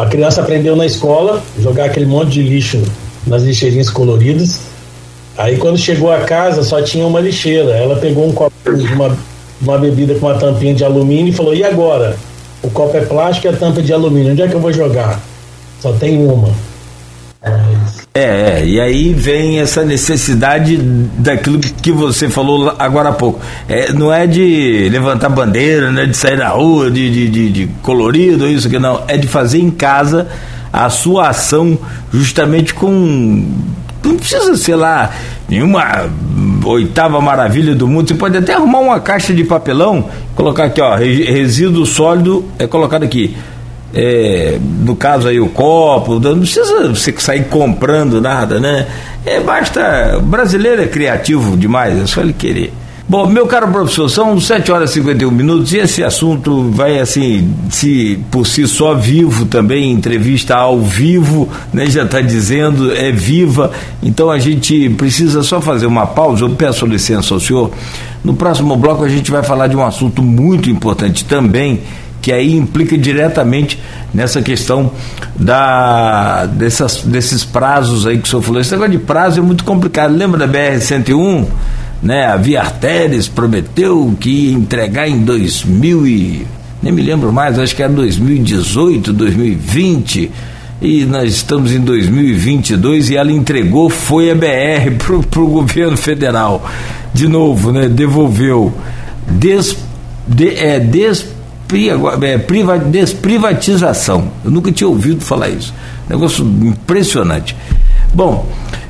A criança aprendeu na escola jogar aquele monte de lixo nas lixeirinhas coloridas. Aí quando chegou a casa só tinha uma lixeira. Ela pegou um copo de uma, uma bebida com uma tampinha de alumínio e falou: E agora? O copo é plástico e a tampa é de alumínio. Onde é que eu vou jogar? Só tem uma. É, é, e aí vem essa necessidade daquilo que você falou agora há pouco. É, não é de levantar bandeira, não é de sair na rua, de, de, de, de colorido, isso que não. É de fazer em casa a sua ação justamente com. Não precisa ser lá nenhuma oitava maravilha do mundo. Você pode até arrumar uma caixa de papelão, colocar aqui, ó, resíduo sólido é colocado aqui é, no caso aí o copo, não precisa você sair comprando nada, né? É, basta. O brasileiro é criativo demais, é só ele querer. Bom, meu caro professor, são 7 horas e 51 minutos e esse assunto vai assim, se por si só vivo também, entrevista ao vivo, né? Já está dizendo, é viva. Então a gente precisa só fazer uma pausa. Eu peço licença ao senhor. No próximo bloco a gente vai falar de um assunto muito importante também que aí implica diretamente nessa questão da, dessas, desses prazos aí que o senhor falou. Esse negócio de prazo é muito complicado. Lembra da BR-101? Né? A Via Arteres prometeu que ia entregar em 2000 e... nem me lembro mais, acho que era 2018, 2020 e nós estamos em 2022 e ela entregou foi a BR para o governo federal de novo, né? Devolveu des, de, é, des, é, priva, desprivatização. Eu nunca tinha ouvido falar isso. Negócio impressionante. Bom,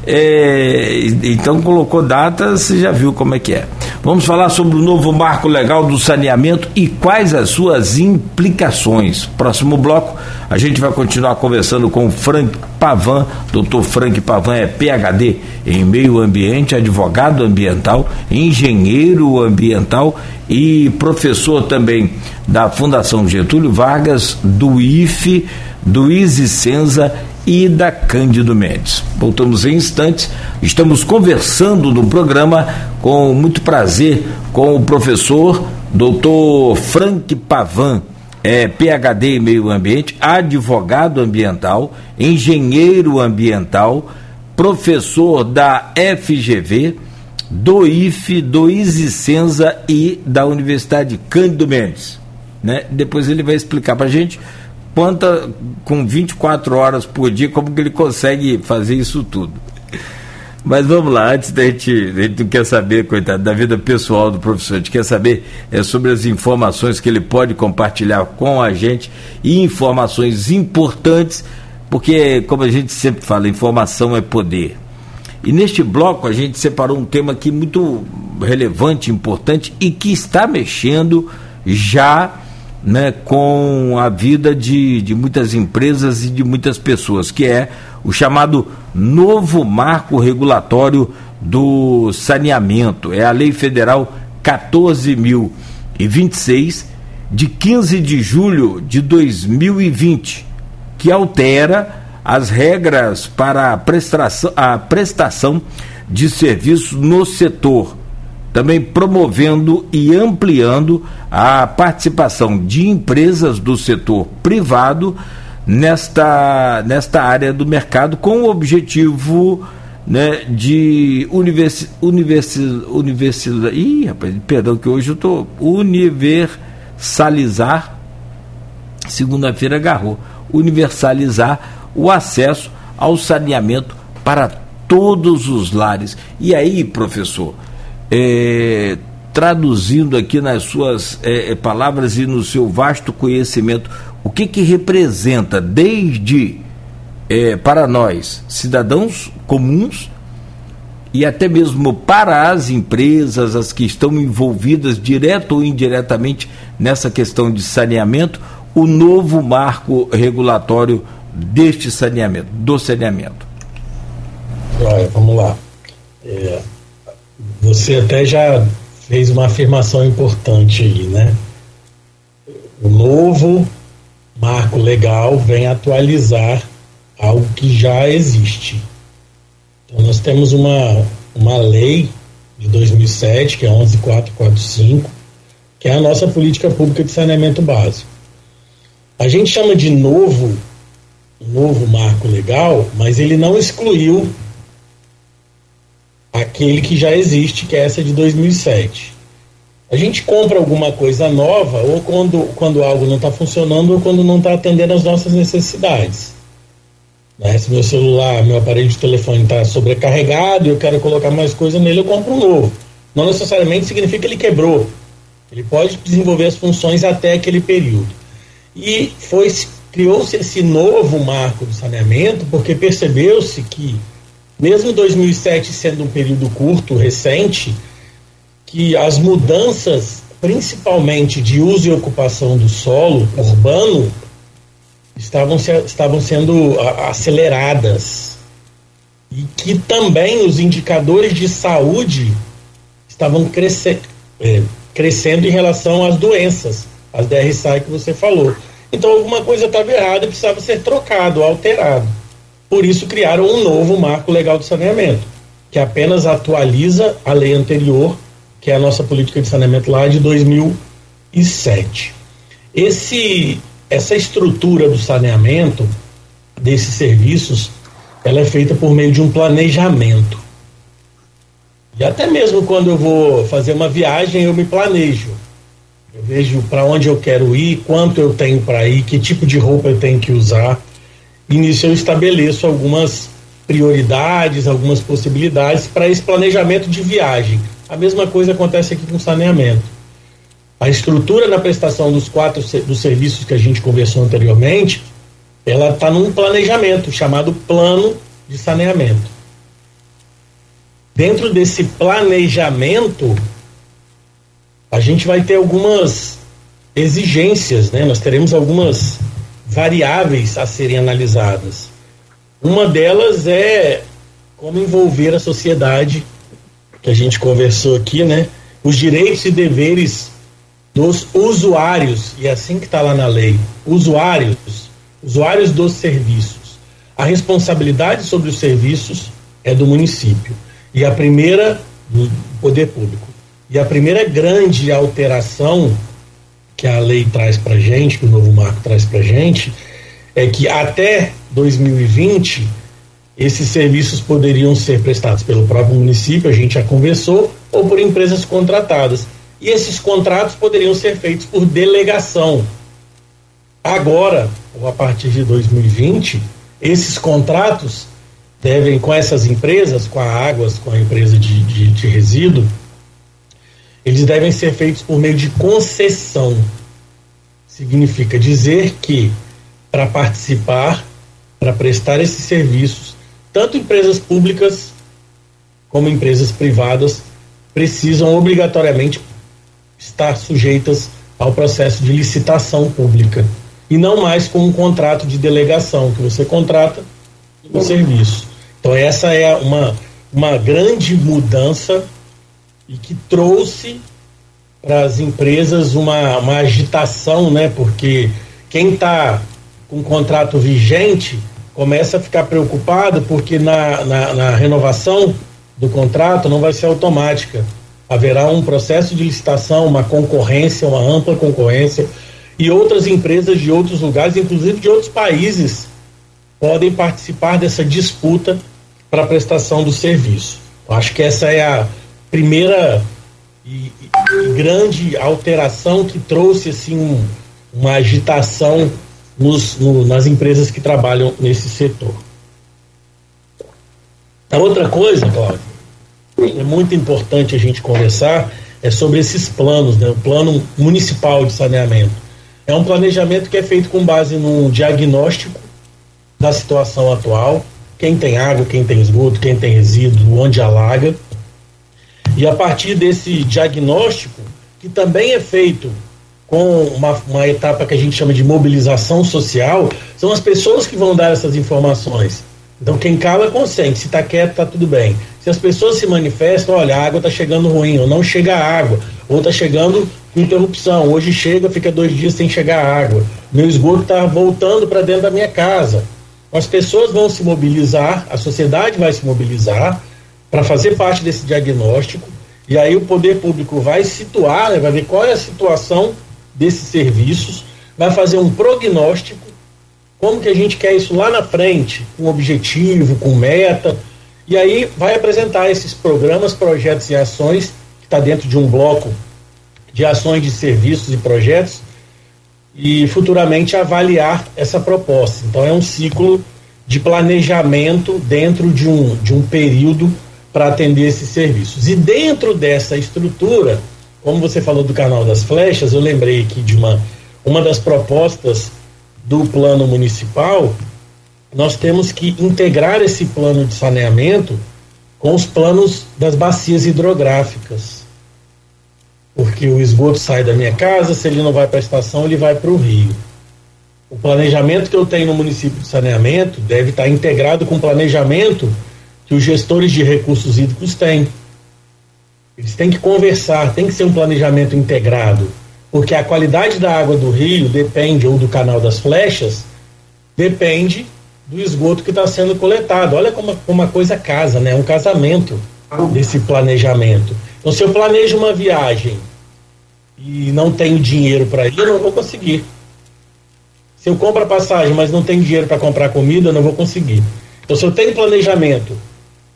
é, então colocou data, você já viu como é que é. Vamos falar sobre o novo marco legal do saneamento e quais as suas implicações. Próximo bloco, a gente vai continuar conversando com o Frank Pavan. Doutor Frank Pavan é PhD em meio ambiente, advogado ambiental, engenheiro ambiental e professor também da Fundação Getúlio Vargas, do IFE, do Isicenza e da Cândido Mendes. Voltamos em instantes. Estamos conversando no programa com muito prazer com o professor Dr. Frank Pavan, é, PhD em meio ambiente, advogado ambiental, engenheiro ambiental, professor da FGV, do IFE, do Isicenza e da Universidade Cândido Mendes. Né? Depois ele vai explicar para a gente quanta, com 24 horas por dia, como que ele consegue fazer isso tudo. Mas vamos lá, antes da gente, a gente não quer saber, coitado, da vida pessoal do professor, a gente quer saber é, sobre as informações que ele pode compartilhar com a gente e informações importantes, porque, como a gente sempre fala, informação é poder. E neste bloco a gente separou um tema aqui muito relevante, importante e que está mexendo já né, com a vida de, de muitas empresas e de muitas pessoas, que é o chamado novo marco regulatório do saneamento. É a Lei Federal 14.026 de 15 de julho de 2020, que altera as regras para a prestação, a prestação de serviços no setor, também promovendo e ampliando a participação de empresas do setor privado nesta, nesta área do mercado com o objetivo né, de universi, universi, universi, ih, rapaz, perdão que hoje eu estou universalizar segunda-feira agarrou universalizar o acesso ao saneamento para todos os lares. E aí, professor, é, traduzindo aqui nas suas é, é, palavras e no seu vasto conhecimento, o que, que representa desde é, para nós, cidadãos comuns, e até mesmo para as empresas, as que estão envolvidas direto ou indiretamente nessa questão de saneamento, o novo marco regulatório deste saneamento, do saneamento? Olha, vamos lá. É, você até já fez uma afirmação importante aí, né? O novo marco legal vem atualizar algo que já existe. Então, nós temos uma, uma lei de 2007, que é 11445, que é a nossa política pública de saneamento básico. A gente chama de novo novo marco legal, mas ele não excluiu aquele que já existe, que é essa de 2007. A gente compra alguma coisa nova ou quando, quando algo não está funcionando ou quando não está atendendo às nossas necessidades. Né? Se meu celular, meu aparelho de telefone está sobrecarregado e eu quero colocar mais coisa nele, eu compro um novo. Não necessariamente significa que ele quebrou. Ele pode desenvolver as funções até aquele período. E foi criou-se esse novo marco do saneamento porque percebeu-se que, mesmo 2007 sendo um período curto, recente, que as mudanças, principalmente de uso e ocupação do solo urbano, estavam, se, estavam sendo aceleradas. E que também os indicadores de saúde estavam é, crescendo em relação às doenças, as DRSI que você falou. Então alguma coisa estava errada e precisava ser trocado, alterado. Por isso criaram um novo marco legal de saneamento, que apenas atualiza a lei anterior, que é a nossa política de saneamento lá de 2007. Esse, essa estrutura do saneamento desses serviços, ela é feita por meio de um planejamento. E até mesmo quando eu vou fazer uma viagem, eu me planejo. Eu vejo para onde eu quero ir, quanto eu tenho para ir, que tipo de roupa eu tenho que usar. Nisso eu estabeleço algumas prioridades, algumas possibilidades para esse planejamento de viagem. A mesma coisa acontece aqui com saneamento. A estrutura na prestação dos quatro dos serviços que a gente conversou anteriormente, ela está num planejamento chamado plano de saneamento. Dentro desse planejamento, a gente vai ter algumas exigências, né? Nós teremos algumas variáveis a serem analisadas. Uma delas é como envolver a sociedade, que a gente conversou aqui, né? Os direitos e deveres dos usuários, e é assim que está lá na lei, usuários, usuários dos serviços. A responsabilidade sobre os serviços é do município e a primeira do poder público. E a primeira grande alteração que a lei traz para gente, que o novo marco traz para gente, é que até 2020 esses serviços poderiam ser prestados pelo próprio município, a gente já conversou, ou por empresas contratadas. E esses contratos poderiam ser feitos por delegação. Agora, ou a partir de 2020, esses contratos devem, com essas empresas, com a Águas, com a empresa de, de, de resíduo, eles devem ser feitos por meio de concessão. Significa dizer que, para participar, para prestar esses serviços, tanto empresas públicas como empresas privadas precisam obrigatoriamente estar sujeitas ao processo de licitação pública e não mais com um contrato de delegação que você contrata o serviço. Então essa é uma, uma grande mudança e que trouxe para as empresas uma, uma agitação, né? Porque quem está com contrato vigente começa a ficar preocupado porque na, na, na renovação do contrato não vai ser automática. Haverá um processo de licitação, uma concorrência, uma ampla concorrência, e outras empresas de outros lugares, inclusive de outros países, podem participar dessa disputa para a prestação do serviço. Eu acho que essa é a primeira e, e grande alteração que trouxe assim um, uma agitação nos, no, nas empresas que trabalham nesse setor. A outra coisa, Cláudio, é muito importante a gente conversar é sobre esses planos, né? o plano municipal de saneamento. É um planejamento que é feito com base num diagnóstico da situação atual, quem tem água, quem tem esgoto, quem tem resíduo, onde alaga. E a partir desse diagnóstico, que também é feito com uma, uma etapa que a gente chama de mobilização social, são as pessoas que vão dar essas informações. Então quem cala consente, se está quieto está tudo bem. Se as pessoas se manifestam, olha, a água está chegando ruim, ou não chega água, ou está chegando com interrupção, hoje chega, fica dois dias sem chegar água, meu esgoto está voltando para dentro da minha casa. As pessoas vão se mobilizar, a sociedade vai se mobilizar para fazer parte desse diagnóstico, e aí o poder público vai situar, né, vai ver qual é a situação desses serviços, vai fazer um prognóstico, como que a gente quer isso lá na frente, com objetivo, com meta, e aí vai apresentar esses programas, projetos e ações, que está dentro de um bloco de ações de serviços e projetos, e futuramente avaliar essa proposta. Então é um ciclo de planejamento dentro de um, de um período para atender esses serviços. E dentro dessa estrutura, como você falou do canal das flechas, eu lembrei aqui de uma, uma das propostas do plano municipal. Nós temos que integrar esse plano de saneamento com os planos das bacias hidrográficas. Porque o esgoto sai da minha casa, se ele não vai para a estação, ele vai para o rio. O planejamento que eu tenho no município de saneamento deve estar integrado com o planejamento que os gestores de recursos hídricos têm. Eles têm que conversar, tem que ser um planejamento integrado, porque a qualidade da água do rio depende, ou do canal das flechas, depende do esgoto que está sendo coletado. Olha como, como a coisa casa, né? É um casamento desse planejamento. Então, se eu planejo uma viagem e não tenho dinheiro para ir, eu não vou conseguir. Se eu compro a passagem, mas não tenho dinheiro para comprar comida, eu não vou conseguir. Então, se eu tenho planejamento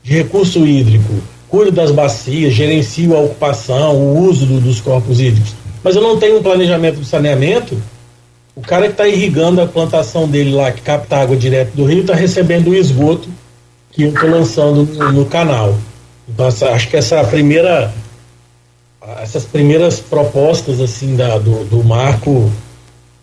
de recurso hídrico cuido das bacias, gerencio a ocupação, o uso do, dos corpos hídricos, mas eu não tenho um planejamento de saneamento, o cara que está irrigando a plantação dele lá, que capta água direto do rio, está recebendo o esgoto que eu estou lançando no, no, canal. Então, acho que essa primeira, essas primeiras propostas assim da, do, do marco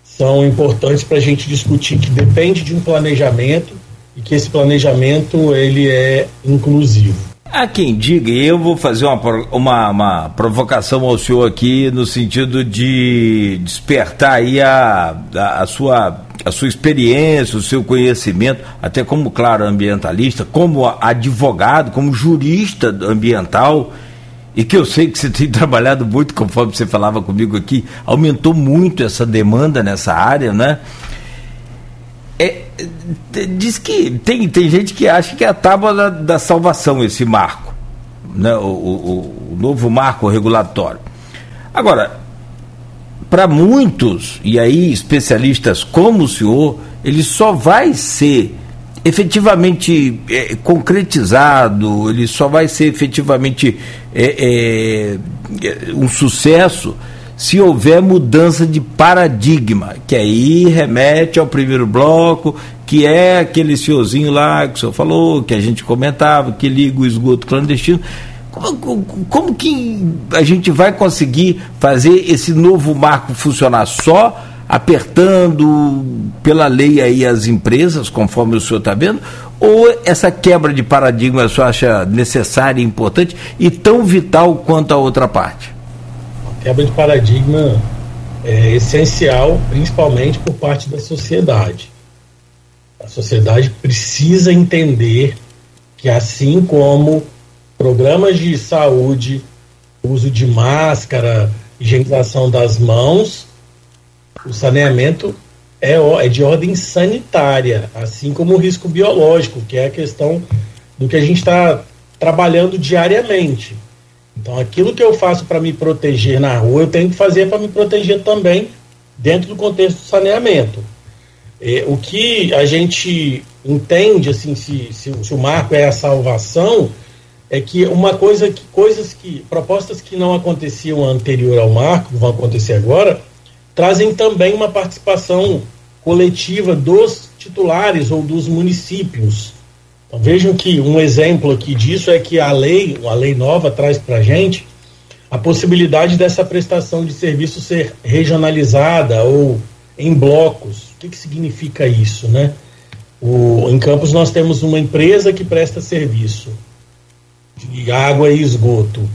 são importantes para a gente discutir que depende de um planejamento e que esse planejamento ele é inclusivo. Há quem diga, e eu vou fazer uma, uma, uma, provocação ao senhor aqui no sentido de despertar aí a, a, a, sua, a sua experiência, o seu conhecimento, até como, claro, ambientalista, como advogado, como jurista ambiental, e que eu sei que você tem trabalhado muito, conforme você falava comigo aqui, aumentou muito essa demanda nessa área, né? É, diz que tem, tem gente que acha que é a tábua da, da salvação esse marco, né? o, o, o novo marco regulatório. Agora, para muitos, e aí especialistas como o senhor, ele só vai ser efetivamente é, concretizado, ele só vai ser efetivamente é, é, um sucesso se houver mudança de paradigma, que aí remete ao primeiro bloco, que é aquele senhorzinho lá que o senhor falou, que a gente comentava, que liga o esgoto clandestino. Como, como que a gente vai conseguir fazer esse novo marco funcionar só apertando pela lei aí as empresas, conforme o senhor está vendo, ou essa quebra de paradigma o senhor acha necessária e importante e tão vital quanto a outra parte? Quebra de paradigma é essencial, principalmente por parte da sociedade. A sociedade precisa entender que, assim como programas de saúde, uso de máscara, higienização das mãos, o saneamento é, é de ordem sanitária, assim como o risco biológico, que é a questão do que a gente está trabalhando diariamente. Então, aquilo que eu faço para me proteger na rua, eu tenho que fazer para me proteger também dentro do contexto do saneamento. É, o que a gente entende, assim, se, se, se, o marco é a salvação, é que uma coisa que coisas que propostas que não aconteciam anterior ao marco vão acontecer agora trazem também uma participação coletiva dos titulares ou dos municípios. Vejam que um exemplo aqui disso é que a lei, a lei nova traz para a gente a possibilidade dessa prestação de serviço ser regionalizada ou em blocos. O que, que significa isso, né? O, em Campos nós temos uma empresa que presta serviço de água e esgoto.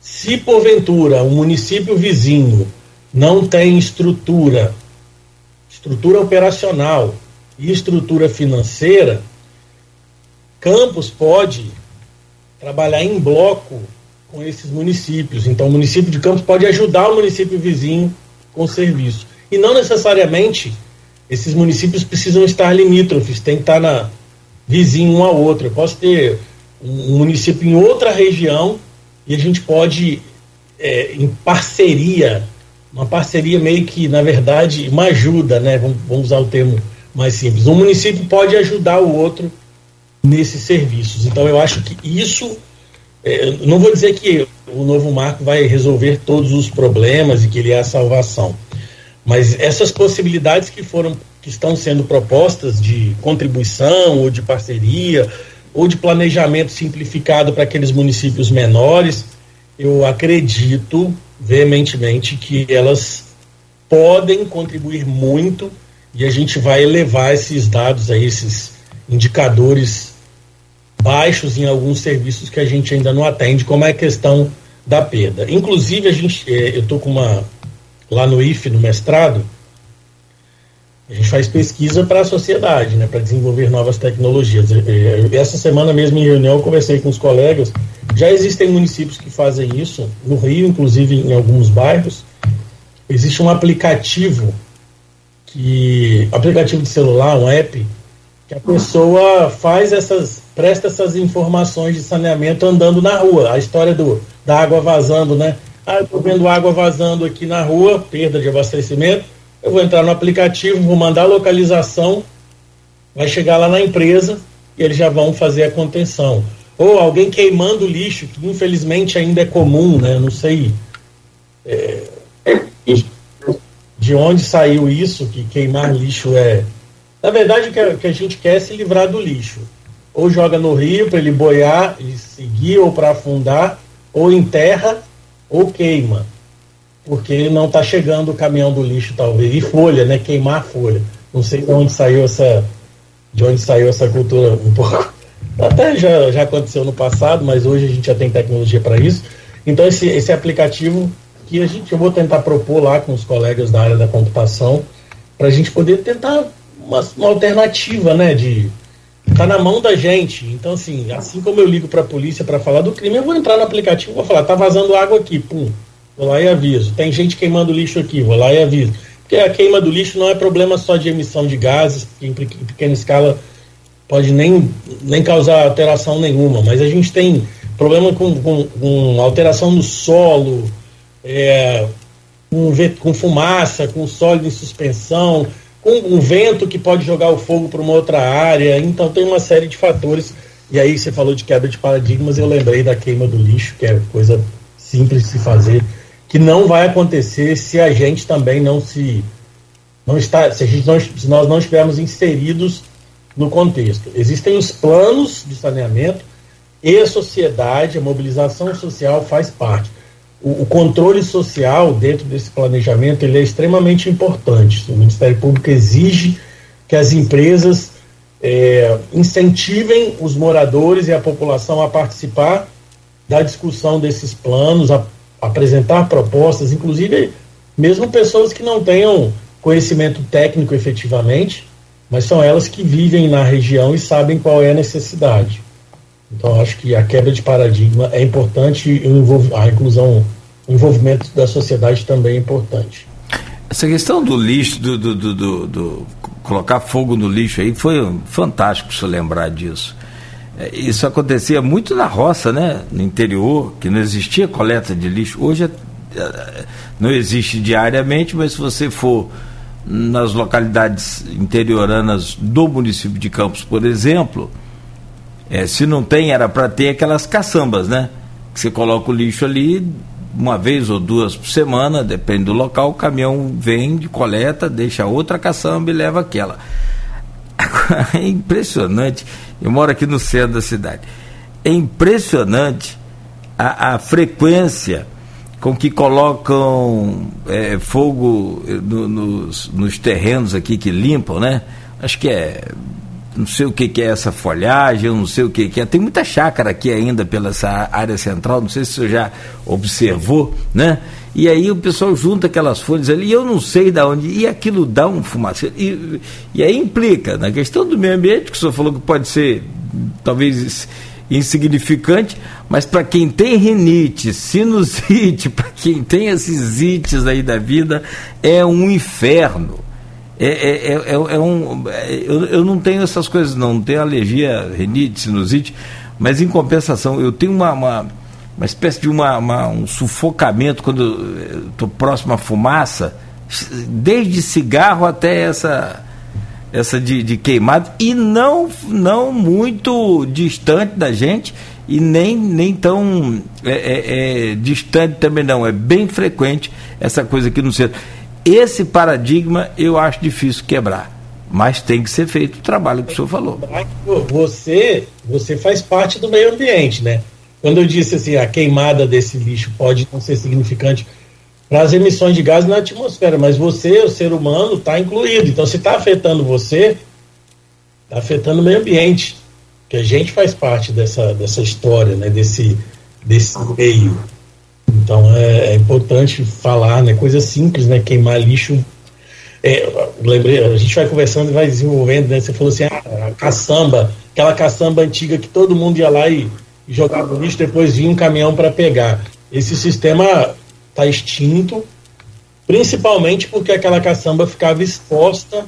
Se porventura o município vizinho não tem estrutura, estrutura operacional e estrutura financeira, Campos pode trabalhar em bloco com esses municípios. Então, o município de Campos pode ajudar o município vizinho com o serviço. E não necessariamente esses municípios precisam estar limítrofes, tem que estar na vizinho um ao outro. Eu posso ter um município em outra região e a gente pode, é, em parceria, uma parceria meio que, na verdade, uma ajuda, né? Vamos, vamos usar o termo mais simples. Um município pode ajudar o outro nesses serviços. Então, eu acho que isso. É, não vou dizer que o novo marco vai resolver todos os problemas e que ele é a salvação mas essas possibilidades que foram que estão sendo propostas de contribuição ou de parceria ou de planejamento simplificado para aqueles municípios menores, eu acredito veementemente que elas podem contribuir muito e a gente vai elevar esses dados aí, esses indicadores baixos em alguns serviços que a gente ainda não atende, como é a questão da perda. Inclusive, a gente, eh, eu estou com uma lá no IFE, no mestrado, a gente faz pesquisa para a sociedade, né, para desenvolver novas tecnologias. Essa semana mesmo em reunião eu conversei com os colegas, já existem municípios que fazem isso, no Rio, inclusive em alguns bairros. Existe um aplicativo que aplicativo de celular, um app, que a pessoa faz essas, presta essas informações de saneamento andando na rua. A história do, da água vazando, né? Ah, estou vendo água vazando aqui na rua, perda de abastecimento. Eu vou entrar no aplicativo, vou mandar a localização, vai chegar lá na empresa e eles já vão fazer a contenção. Ou alguém queimando lixo, que infelizmente ainda é comum, né? Não sei é, de onde saiu isso, que queimar lixo é. Na verdade, o que a, gente quer é se livrar do lixo. Ou joga no rio para ele boiar e seguir, ou para afundar, ou enterra ou queima, porque não está chegando o caminhão do lixo, talvez. E folha, né? Queimar folha. Não sei de onde saiu essa, de onde saiu essa cultura um pouco. Até já, já aconteceu no passado, mas hoje a gente já tem tecnologia para isso. Então esse, esse aplicativo que a gente eu vou tentar propor lá com os colegas da área da computação para a gente poder tentar uma, uma alternativa, né? De tá na mão da gente. Então, assim, assim como eu ligo para a polícia para falar do crime, eu vou entrar no aplicativo vou falar, tá vazando água aqui, pum, vou lá e aviso. Tem gente queimando lixo aqui, vou lá e aviso. Porque a queima do lixo não é problema só de emissão de gases, que em pequena escala pode nem, nem causar alteração nenhuma, mas a gente tem problema com, com, com alteração no solo, é, com, com fumaça, com sólido em suspensão, com um vento que pode jogar o fogo para uma outra área. Então tem uma série de fatores. E aí você falou de quebra de paradigmas, eu lembrei da queima do lixo, que é coisa simples de se fazer, que não vai acontecer se a gente também não se não está, se, a gente não, se nós não estivermos inseridos no contexto. Existem os planos de saneamento e a sociedade, a mobilização social faz parte o, o, controle social dentro desse planejamento ele é extremamente importante. O Ministério Público exige que as empresas é, incentivem os moradores e a população a participar da discussão desses planos, a, a apresentar propostas, inclusive mesmo pessoas que não tenham conhecimento técnico efetivamente, mas são elas que vivem na região e sabem qual é a necessidade. Então, acho que a quebra de paradigma é importante e a inclusão o envolvimento da sociedade também é importante. Essa questão do lixo, do, do, do, do, colocar fogo no lixo aí, foi fantástico se lembrar disso. É, isso acontecia muito na roça, né? No interior, que não existia coleta de lixo. Hoje é, é, não existe diariamente, mas se você for nas localidades interioranas do município de Campos, por exemplo, é, se não tem, era para ter aquelas caçambas, né? Que você coloca o lixo ali uma vez ou duas por semana, depende do local, o caminhão vem de coleta, deixa outra caçamba e leva aquela. é impressionante. Eu moro aqui no centro da cidade. É impressionante a, a frequência com que colocam é, fogo no, nos, nos terrenos aqui que limpam, né? Acho que é não sei o que, que, é essa folhagem, não sei o que, que, é. Tem muita chácara aqui ainda pela essa área central, não sei se você já observou, né? E aí o pessoal junta aquelas folhas ali, e eu não sei de onde, e aquilo dá um fumaceiro. E, e aí implica na questão do meio ambiente, que o senhor falou que pode ser talvez insignificante, mas para quem tem rinite, sinusite, para quem tem esses ites aí da vida, é um inferno. É, é, é, é, um. Eu, eu não tenho essas coisas, não. Não tenho alergia, rinite, sinusite, mas em compensação, eu tenho uma, uma, uma espécie de uma, uma um sufocamento quando estou próximo à fumaça, desde cigarro até essa essa de, de queimado e não não muito distante da gente e nem, nem tão é, é, é, distante também não é bem frequente essa coisa aqui no centro esse paradigma eu acho difícil quebrar. Mas tem que ser feito o trabalho que o senhor falou. Você, você faz parte do meio ambiente, né? Quando eu disse assim, a queimada desse lixo pode não ser significante para as emissões de gases na atmosfera, mas você, o ser humano, está incluído. Então, se está afetando você, está afetando o meio ambiente, que a gente faz parte dessa, dessa história, né? Desse, desse meio. Então é, é, importante falar, né? Coisa simples, né? Queimar lixo. É, lembrei, a gente vai conversando e vai desenvolvendo, né? Você falou assim, ah, a caçamba, aquela caçamba antiga que todo mundo ia lá e, jogava lixo, depois vinha um caminhão para pegar. Esse sistema está extinto, principalmente porque aquela caçamba ficava exposta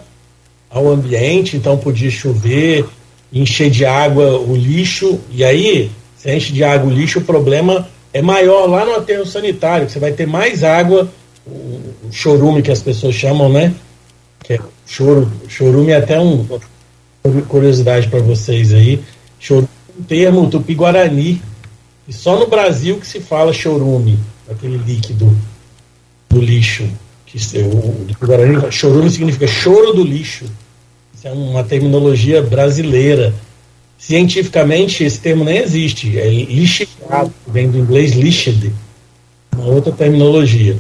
ao ambiente, então podia chover, encher de água o lixo, e aí, se enche de água o lixo, o problema é maior lá no aterro sanitário, que você vai ter mais água, o chorume que as pessoas chamam, né? Que é choro, chorume é até um curiosidade para vocês aí. Chorume é um termo tupi-guarani, e só no Brasil que se fala chorume, aquele líquido do lixo. Que o, Guarani, chorume significa choro do lixo. Isso é uma terminologia brasileira Cientificamente, esse termo nem existe. É lixado, vem do inglês lixed, uma outra terminologia.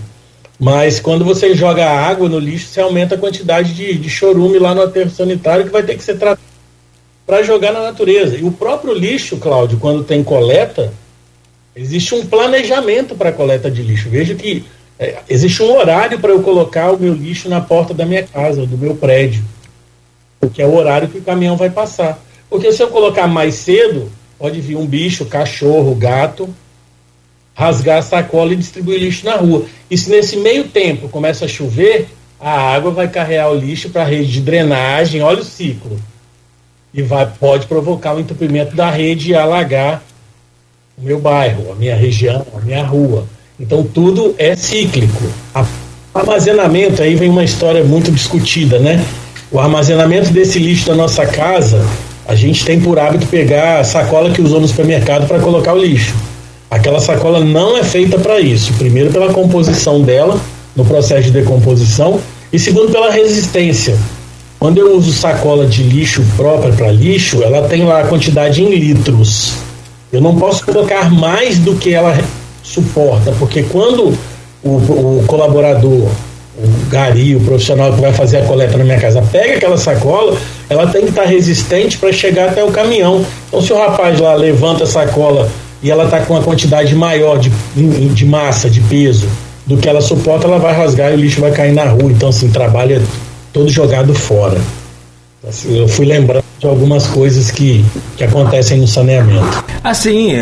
Mas quando você joga água no lixo, você aumenta a quantidade de, de chorume lá no aterro sanitário que vai ter que ser tratado para jogar na natureza. E o próprio lixo, Cláudio, quando tem coleta, existe um planejamento para coleta de lixo. Veja que é, existe um horário para eu colocar o meu lixo na porta da minha casa, do meu prédio, porque é o horário que o caminhão vai passar. Porque se eu colocar mais cedo, pode vir um bicho, cachorro, gato, rasgar a sacola e distribuir lixo na rua. E se nesse meio tempo começa a chover, a água vai carregar o lixo para a rede de drenagem, olha o ciclo. E vai, pode provocar o entupimento da rede e alagar o meu bairro, a minha região, a minha rua. Então tudo é cíclico. A armazenamento, aí vem uma história muito discutida, né? O armazenamento desse lixo da nossa casa a gente tem por hábito pegar a sacola que usou no supermercado para colocar o lixo. Aquela sacola não é feita para isso. Primeiro, pela composição dela, no processo de decomposição, e segundo, pela resistência. Quando eu uso sacola de lixo própria para lixo, ela tem lá a quantidade em litros. Eu não posso colocar mais do que ela suporta, porque quando o, o colaborador, o gari, o profissional que vai fazer a coleta na minha casa, pega aquela sacola, ela tem que estar resistente para chegar até o caminhão. Então, se o rapaz lá levanta a sacola e ela está com uma quantidade maior de, de massa, de peso, do que ela suporta, ela vai rasgar e o lixo vai cair na rua. Então, assim, trabalha todo jogado fora. Assim, eu fui lembrando de algumas coisas que, que acontecem no saneamento. Assim,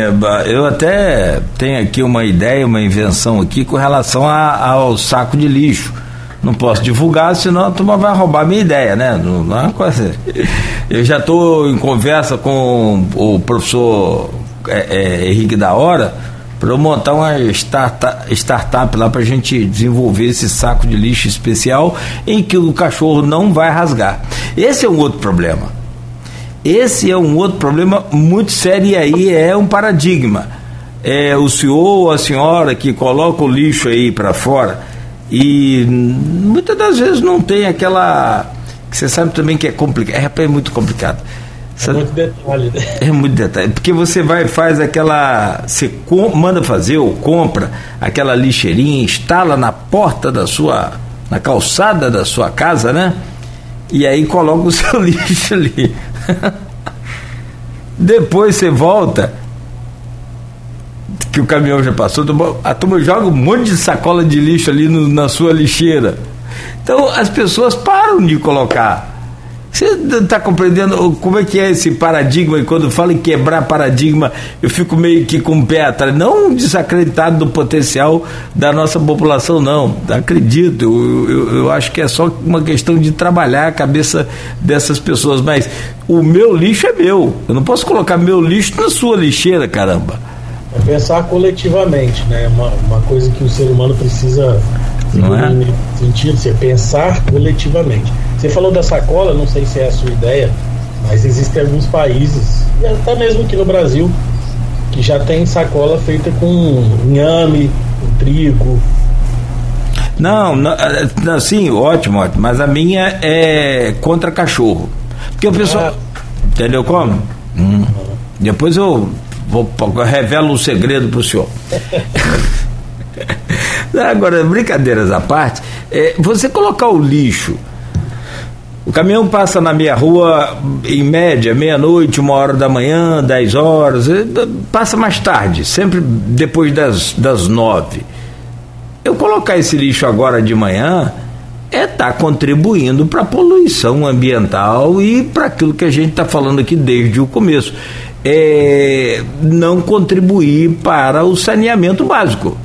eu até tenho aqui uma ideia, uma invenção aqui com relação a, ao saco de lixo. Não posso divulgar, senão a turma vai roubar minha ideia, né? Não, não é coisa. Eu já estou em conversa com o professor é, é, Henrique da Hora para montar uma startup, startup lá para a gente desenvolver esse saco de lixo especial em que o cachorro não vai rasgar. Esse é um outro problema. Esse é um outro problema muito sério e aí é um paradigma. É o senhor ou a senhora que coloca o lixo aí para fora e muitas das vezes não tem aquela que você sabe também que é complicado, é, é muito complicado é muito detalhe. Né? É muito detalhe. Porque você vai faz aquela. Você manda fazer ou compra aquela lixeirinha, instala na porta da sua. na calçada da sua casa, né? E aí coloca o seu lixo ali. Depois você volta, que o caminhão já passou, a turma joga um monte de sacola de lixo ali no, na sua lixeira. Então as pessoas param de colocar você está compreendendo como é que é esse paradigma? E quando fala em quebrar paradigma, eu fico meio que com o pé atrás. Não desacreditado do potencial da nossa população, não. Acredito, eu, eu, eu, acho que é só uma questão de trabalhar a cabeça dessas pessoas. Mas o meu lixo é meu. Eu não posso colocar meu lixo na sua lixeira, caramba. É pensar coletivamente, né? Uma, uma coisa que o ser humano precisa não é? sentido, você pensar coletivamente. Você falou da sacola, não sei se é a sua ideia, mas existem alguns países, e até mesmo aqui no Brasil, que já tem sacola feita com inhame, com trigo. Não, não, não, sim, ótimo, ótimo, mas a minha é contra cachorro. Porque o pessoal. Ah. Entendeu como? Hum. Depois eu vou, revelo um segredo para o senhor. Agora, brincadeiras à parte, é, você colocar o lixo. O caminhão passa na minha rua, em média, meia-noite, uma hora da manhã, dez horas, é, passa mais tarde, sempre depois das, das nove. Eu colocar esse lixo agora de manhã é estar tá contribuindo para a poluição ambiental e para aquilo que a gente está falando aqui desde o começo. É não contribuir para o saneamento básico.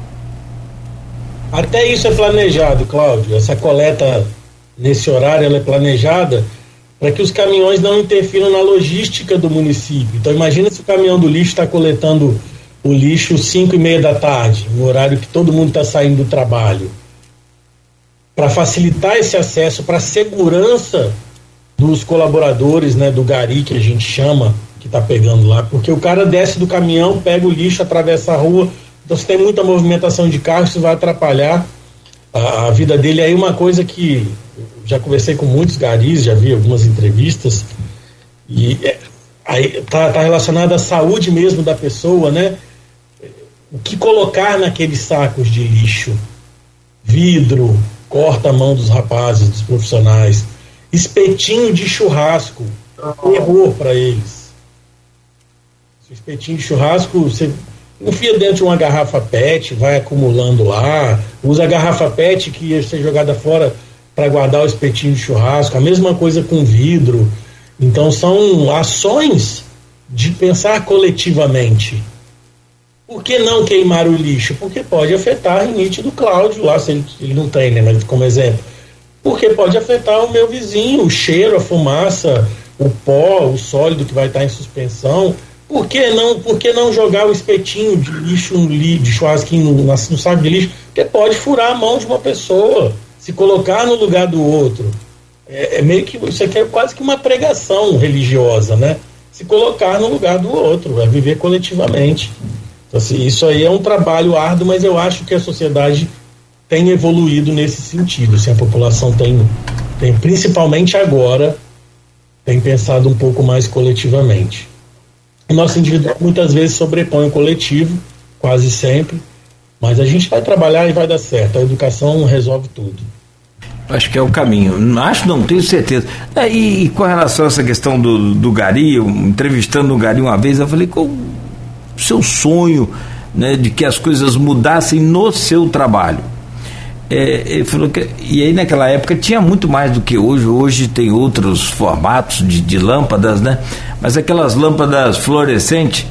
Até isso é planejado, Cláudio. Essa coleta nesse horário ela é planejada para que os caminhões não interfiram na logística do município. Então imagina se o caminhão do lixo está coletando o lixo 5 e meia da tarde, no horário que todo mundo está saindo do trabalho. Para facilitar esse acesso, para a segurança dos colaboradores, né, do gari que a gente chama, que está pegando lá, porque o cara desce do caminhão, pega o lixo, atravessa a rua, então, se tem muita movimentação de carros, isso vai atrapalhar a, a vida dele. Aí, uma coisa que já conversei com muitos garis, já vi algumas entrevistas, e é, aí tá, tá relacionado à saúde mesmo da pessoa, né? O que colocar naqueles sacos de lixo? Vidro, corta a mão dos rapazes, dos profissionais, espetinho de churrasco, terror para eles. Espetinho de churrasco, você enfia dentro de uma garrafa PET, vai acumulando lá, usa a garrafa PET que ia ser jogada fora para guardar o espetinho de churrasco, a mesma coisa com vidro. Então são ações de pensar coletivamente. Por que não queimar o lixo? Porque pode afetar a rinite do Cláudio lá, se ele, ele não tem, né? Mas como exemplo. Porque pode afetar o meu vizinho, o cheiro, a fumaça, o pó, o sólido que vai estar em suspensão. Por que não, por que não jogar o espetinho de lixo um li, de churrasquinho no, no saco de lixo? Porque pode furar a mão de uma pessoa, se colocar no lugar do outro. É, é meio que isso aqui é quase que uma pregação religiosa, né? Se colocar no lugar do outro, é viver coletivamente. Então, assim, isso aí é um trabalho árduo, mas eu acho que a sociedade tem evoluído nesse sentido. Assim, a população tem, tem, principalmente agora, tem pensado um pouco mais coletivamente. O nosso indivíduo muitas vezes sobrepõe o coletivo, quase sempre, mas a gente vai trabalhar e vai dar certo. A educação resolve tudo. Acho que é o caminho. Acho não, tenho certeza. É, e, e, com relação a essa questão do, do Gari, eu, entrevistando o Gari uma vez, eu falei, qual o seu sonho né, de que as coisas mudassem no seu trabalho? É, ele falou que. E aí naquela época tinha muito mais do que hoje. Hoje tem outros formatos de, de lâmpadas, né? Mas aquelas lâmpadas fluorescentes,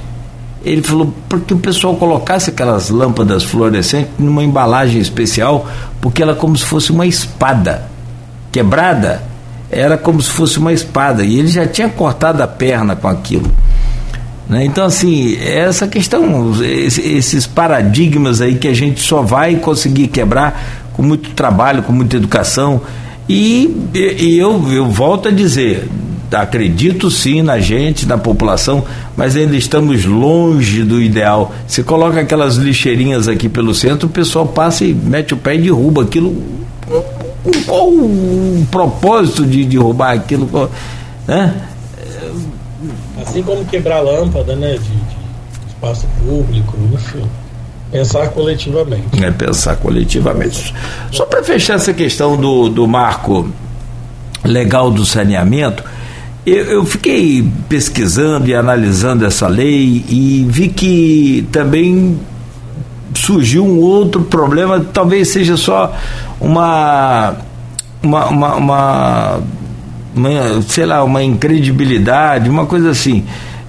ele falou porque o pessoal colocasse aquelas lâmpadas fluorescentes numa embalagem especial, porque ela é como se fosse uma espada quebrada, era como se fosse uma espada. E ele já tinha cortado a perna com aquilo. Né? Então, assim, essa questão, esses paradigmas aí que a gente só vai conseguir quebrar com muito trabalho, com muita educação. E, e eu, eu volto a dizer, acredito sim na gente, na população, mas ainda estamos longe do ideal. Se coloca aquelas lixeirinhas aqui pelo centro, o pessoal passa e mete o pé e derruba aquilo. Qual o propósito de derrubar aquilo? Né? Assim como quebrar lâmpada, né? De, de espaço público, enfim. Pensar coletivamente. É pensar coletivamente. Só para fechar essa questão do, do marco legal do saneamento, eu, eu, fiquei pesquisando e analisando essa lei e vi que também surgiu um outro problema, talvez seja só uma, uma, uma, uma, sei lá, uma incredibilidade, uma coisa assim.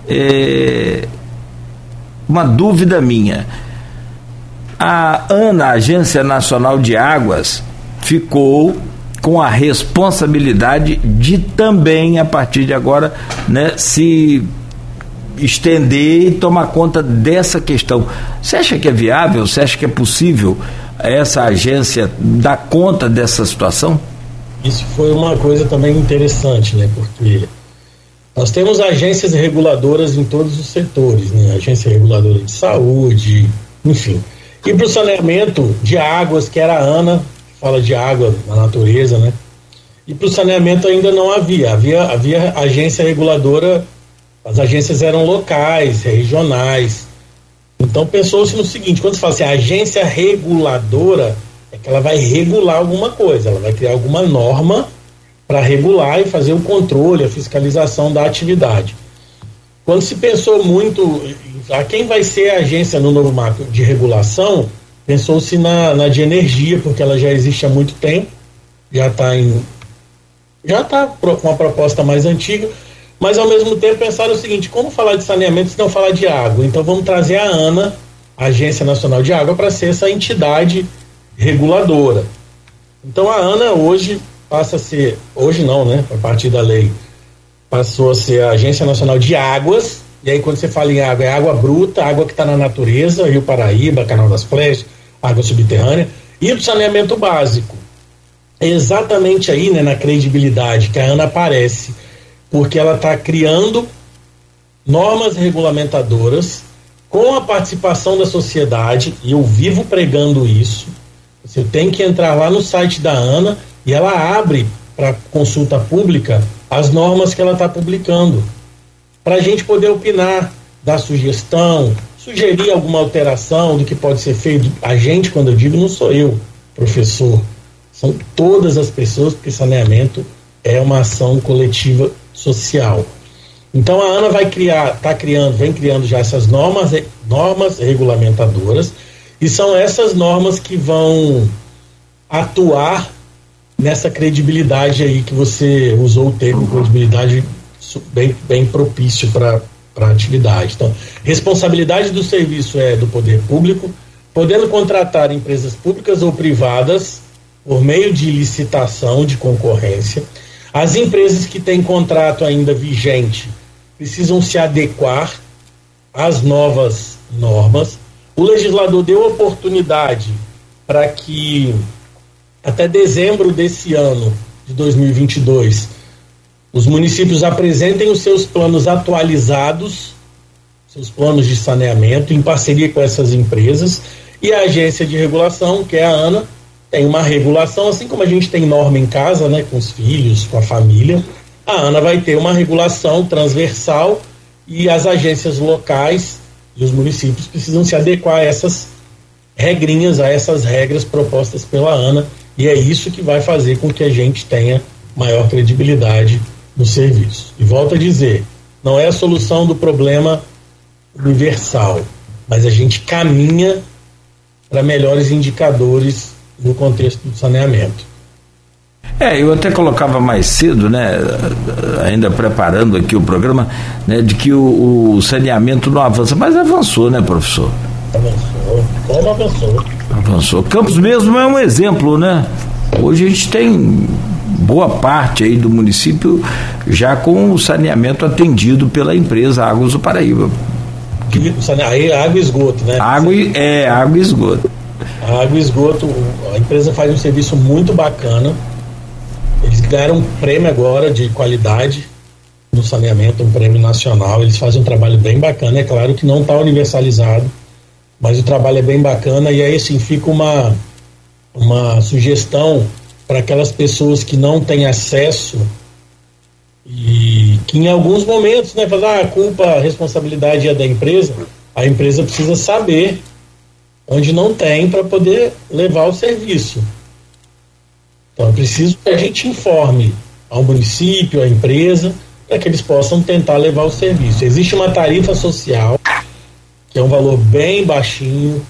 É, uma dúvida minha a ANA, Agência Nacional de Águas, ficou com a responsabilidade de também, a partir de agora, né, se estender e tomar conta dessa questão. Você acha que é viável? Você acha que é possível essa agência dar conta dessa situação? Isso foi uma coisa também interessante, né? Porque nós temos agências reguladoras em todos os setores, né? Agência reguladora de saúde, enfim. E para o saneamento de águas, que era a ANA, fala de água na natureza, né? E para o saneamento ainda não havia. havia. Havia agência reguladora, as agências eram locais, regionais. Então pensou-se no seguinte: quando se fala assim, agência reguladora, é que ela vai regular alguma coisa, ela vai criar alguma norma para regular e fazer o controle, a fiscalização da atividade. Quando se pensou muito a quem vai ser a agência no novo marco de regulação, pensou-se na, na de energia, porque ela já existe há muito tempo, já está em. Já está com uma proposta mais antiga, mas ao mesmo tempo pensaram o seguinte: como falar de saneamento se não falar de água? Então vamos trazer a ANA, a Agência Nacional de Água, para ser essa entidade reguladora. Então a ANA hoje passa a ser, hoje não, né? A partir da lei, passou a ser a Agência Nacional de Águas, e aí, quando você fala em água, é água bruta, água que está na natureza, Rio Paraíba, Canal das Flechas, água subterrânea, e o saneamento básico. É exatamente aí, né, na credibilidade que a ANA aparece, porque ela está criando normas regulamentadoras com a participação da sociedade, e eu vivo pregando isso. Você tem que entrar lá no site da ANA e ela abre para consulta pública as normas que ela está publicando para a gente poder opinar, dar sugestão, sugerir alguma alteração do que pode ser feito. A gente, quando eu digo, não sou eu, professor, são todas as pessoas, porque saneamento é uma ação coletiva social. Então a Ana vai criar, está criando, vem criando já essas normas, normas regulamentadoras, e são essas normas que vão atuar nessa credibilidade aí que você usou o termo credibilidade bem, bem propício para a atividade. Então, responsabilidade do serviço é do poder público, podendo contratar empresas públicas ou privadas por meio de licitação de concorrência. As empresas que têm contrato ainda vigente precisam se adequar às novas normas. O legislador deu oportunidade para que até dezembro desse ano de 2022 os municípios apresentem os seus planos atualizados, seus planos de saneamento, em parceria com essas empresas, e a agência de regulação, que é a ANA, tem uma regulação, assim como a gente tem norma em casa, né, com os filhos, com a família, a ANA vai ter uma regulação transversal e as agências locais e os municípios precisam se adequar a essas regrinhas, a essas regras propostas pela ANA, e é isso que vai fazer com que a gente tenha maior credibilidade no serviço. E volto a dizer, não é a solução do problema universal, mas a gente caminha para melhores indicadores no contexto do saneamento. É, eu até colocava mais cedo, né, ainda preparando aqui o programa, né, de que o, o saneamento não avança, mas avançou, né, professor? Avançou. Como avançou? Avançou. Campos mesmo é um exemplo, né? Hoje a gente tem boa parte aí do município já com o saneamento atendido pela empresa Águas do Paraíba. Que, aí é água e esgoto, né? Água e, é, água e esgoto. A água e esgoto, a empresa faz um serviço muito bacana. Eles ganharam um prêmio agora de qualidade no saneamento, um prêmio nacional. Eles fazem um trabalho bem bacana. É claro que não está universalizado, mas o trabalho é bem bacana. E aí, assim, fica uma, uma sugestão para aquelas pessoas que não têm acesso e que em alguns momentos, né, falar ah, a culpa, a responsabilidade é da empresa, a empresa precisa saber onde não tem para poder levar o serviço. Então é preciso que a gente informe ao município, à empresa, para que eles possam tentar levar o serviço. Existe uma tarifa social, que é um valor bem baixinho,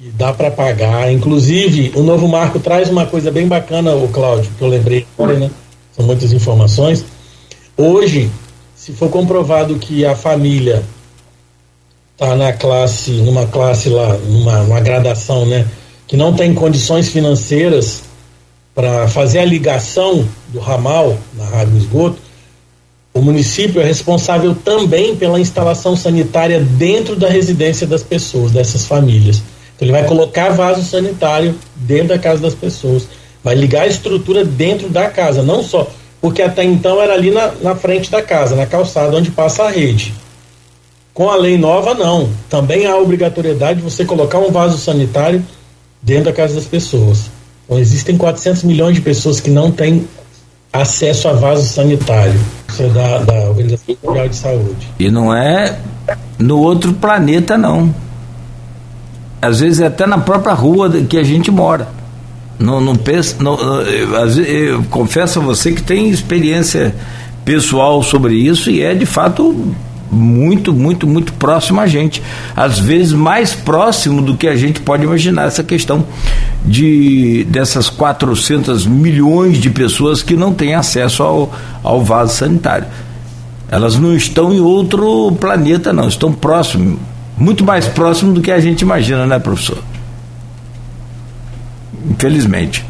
que dá para pagar. Inclusive, o novo marco traz uma coisa bem bacana, o Cláudio, que eu lembrei agora, né? São muitas informações. Hoje, se for comprovado que a família está na classe, numa classe lá, numa, numa gradação, né, que não tem condições financeiras para fazer a ligação do ramal na água esgoto, o município é responsável também pela instalação sanitária dentro da residência das pessoas, dessas famílias. Então ele vai colocar vaso sanitário dentro da casa das pessoas, vai ligar a estrutura dentro da casa, não só, porque até então era ali na, na frente da casa, na calçada onde passa a rede. Com a lei nova, não. Também há obrigatoriedade de você colocar um vaso sanitário dentro da casa das pessoas. Então, existem 400 milhões de pessoas que não têm acesso a vaso sanitário. É da, da Organização Mundial de Saúde. E não é no outro planeta, não às vezes é até na própria rua que a gente mora. Não, não pensa, não, eu, eu confesso a você que tem experiência pessoal sobre isso e é de fato muito, muito, muito próximo a gente. Às vezes mais próximo do que a gente pode imaginar essa questão de dessas 400 milhões de pessoas que não têm acesso ao, ao vaso sanitário. Elas não estão em outro planeta, não, estão próximos muito mais próximo do que a gente imagina, né, professor? Infelizmente.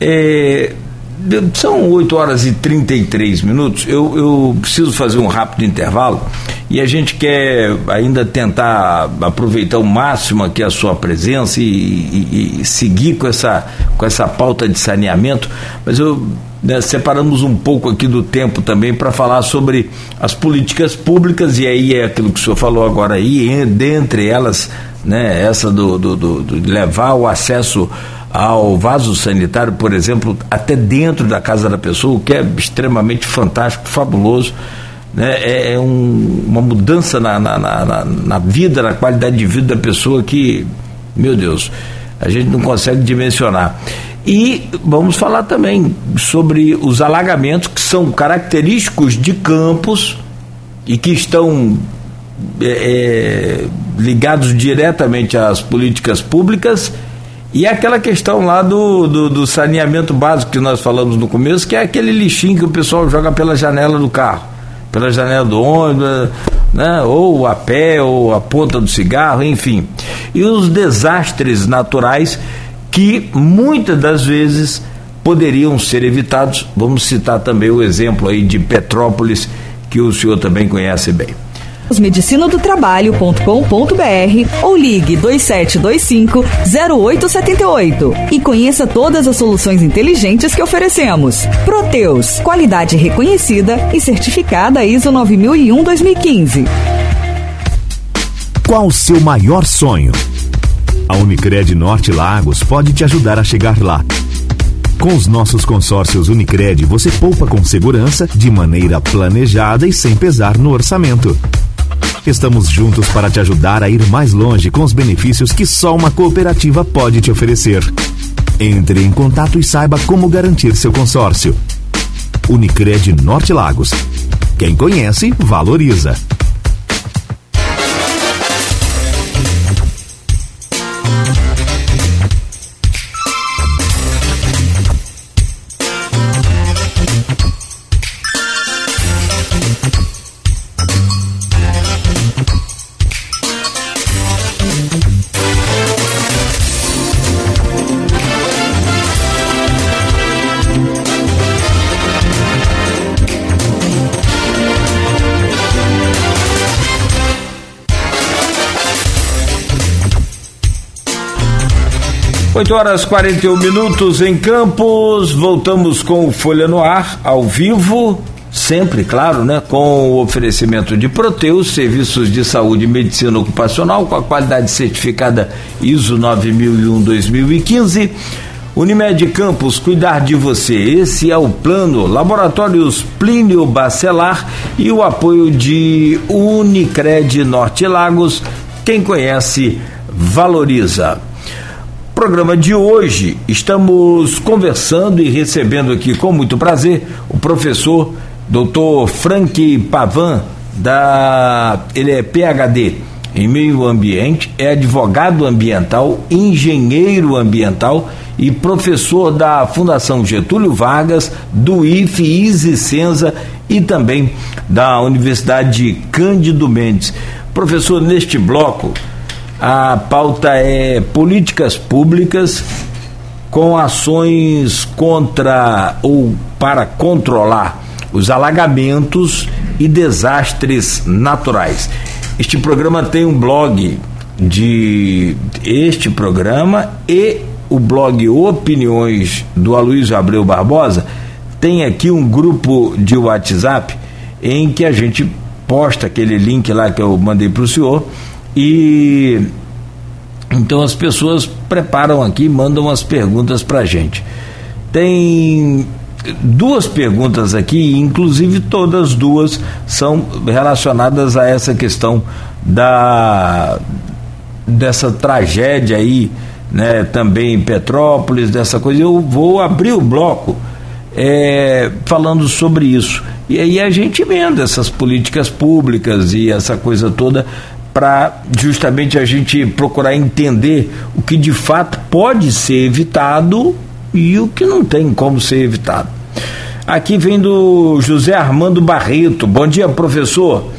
É, são 8 horas e 33 minutos. Eu, eu preciso fazer um rápido intervalo e a gente quer ainda tentar aproveitar o máximo aqui a sua presença e, e, e seguir com essa, com essa pauta de saneamento, mas eu né, separamos um pouco aqui do tempo também para falar sobre as políticas públicas, e aí é aquilo que o senhor falou agora aí, dentre elas, né, essa do, do, do, do levar o acesso ao vaso sanitário, por exemplo, até dentro da casa da pessoa, o que é extremamente fantástico, fabuloso. Né? É, é um, uma mudança na, na, na, na, vida, na qualidade de vida da pessoa que, meu Deus, a gente não consegue dimensionar. E vamos falar também sobre os alagamentos que são característicos de campos e que estão é, é, ligados diretamente às políticas públicas e aquela questão lá do, do, do, saneamento básico que nós falamos no começo, que é aquele lixinho que o pessoal joga pela janela do carro, pela janela do ônibus, né? ou a pé, ou a ponta do cigarro, enfim. E os desastres naturais que muitas das vezes poderiam ser evitados. Vamos citar também o exemplo aí de Petrópolis, que o senhor também conhece bem. medicinadotrabalho.com.br ou ligue 2725 0878 e conheça todas as soluções inteligentes que oferecemos. Proteus, qualidade reconhecida e certificada ISO 9001-2015. Qual o seu maior sonho? A Unicred Norte Lagos pode te ajudar a chegar lá. Com os nossos consórcios Unicred, você poupa com segurança, de maneira planejada e sem pesar no orçamento. Estamos juntos para te ajudar a ir mais longe com os benefícios que só uma cooperativa pode te oferecer. Entre em contato e saiba como garantir seu consórcio. Unicred Norte Lagos. Quem conhece, valoriza. 8 horas 41 minutos em Campos. Voltamos com o Folha no Ar, ao vivo. Sempre, claro, né? Com o oferecimento de Proteus, serviços de saúde e medicina ocupacional, com a qualidade certificada ISO 9001-2015. Unimed Campos, cuidar de você. Esse é o plano. Laboratórios Plínio Bacelar e o apoio de Unicred Norte Lagos. Quem conhece, valoriza programa de hoje estamos conversando e recebendo aqui com muito prazer o professor Dr. Frank Pavan da ele é PhD em meio ambiente, é advogado ambiental, engenheiro ambiental e professor da Fundação Getúlio Vargas, do IFE Isicenza e também da Universidade Cândido Mendes. Professor, neste bloco, a pauta é políticas públicas com ações contra ou para controlar os alagamentos e desastres naturais. Este programa tem um blog de este programa e o blog Opiniões do Aloysio Abreu Barbosa tem aqui um grupo de WhatsApp em que a gente posta aquele link lá que eu mandei para o senhor e então as pessoas preparam aqui, mandam as perguntas para a gente. Tem duas perguntas aqui, inclusive todas duas são relacionadas a essa questão da dessa tragédia aí, né, também em Petrópolis, dessa coisa. Eu vou abrir o bloco é, falando sobre isso. E aí a gente emenda essas políticas públicas e essa coisa toda para justamente a gente procurar entender o que de fato pode ser evitado e o que não tem como ser evitado. Aqui vem do José Armando Barreto. Bom dia, professor.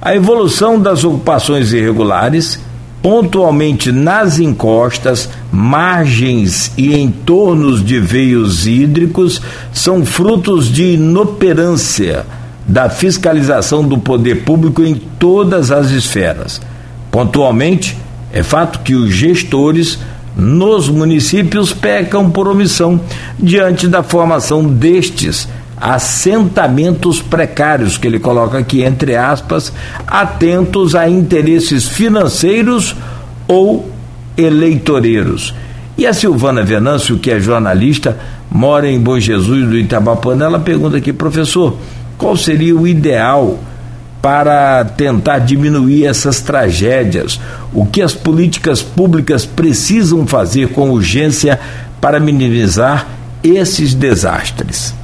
A evolução das ocupações irregulares, pontualmente nas encostas, margens e entornos de veios hídricos, são frutos de inoperância da fiscalização do poder público em todas as esferas. Pontualmente, é fato que os gestores nos municípios pecam por omissão diante da formação destes assentamentos precários, que ele coloca aqui entre aspas, atentos a interesses financeiros ou eleitoreiros. E a Silvana Venâncio, que é jornalista, mora em Bom Jesus do Itabapana, ela pergunta aqui, professor, qual seria o ideal para tentar diminuir essas tragédias? O que as políticas públicas precisam fazer com urgência para minimizar esses desastres?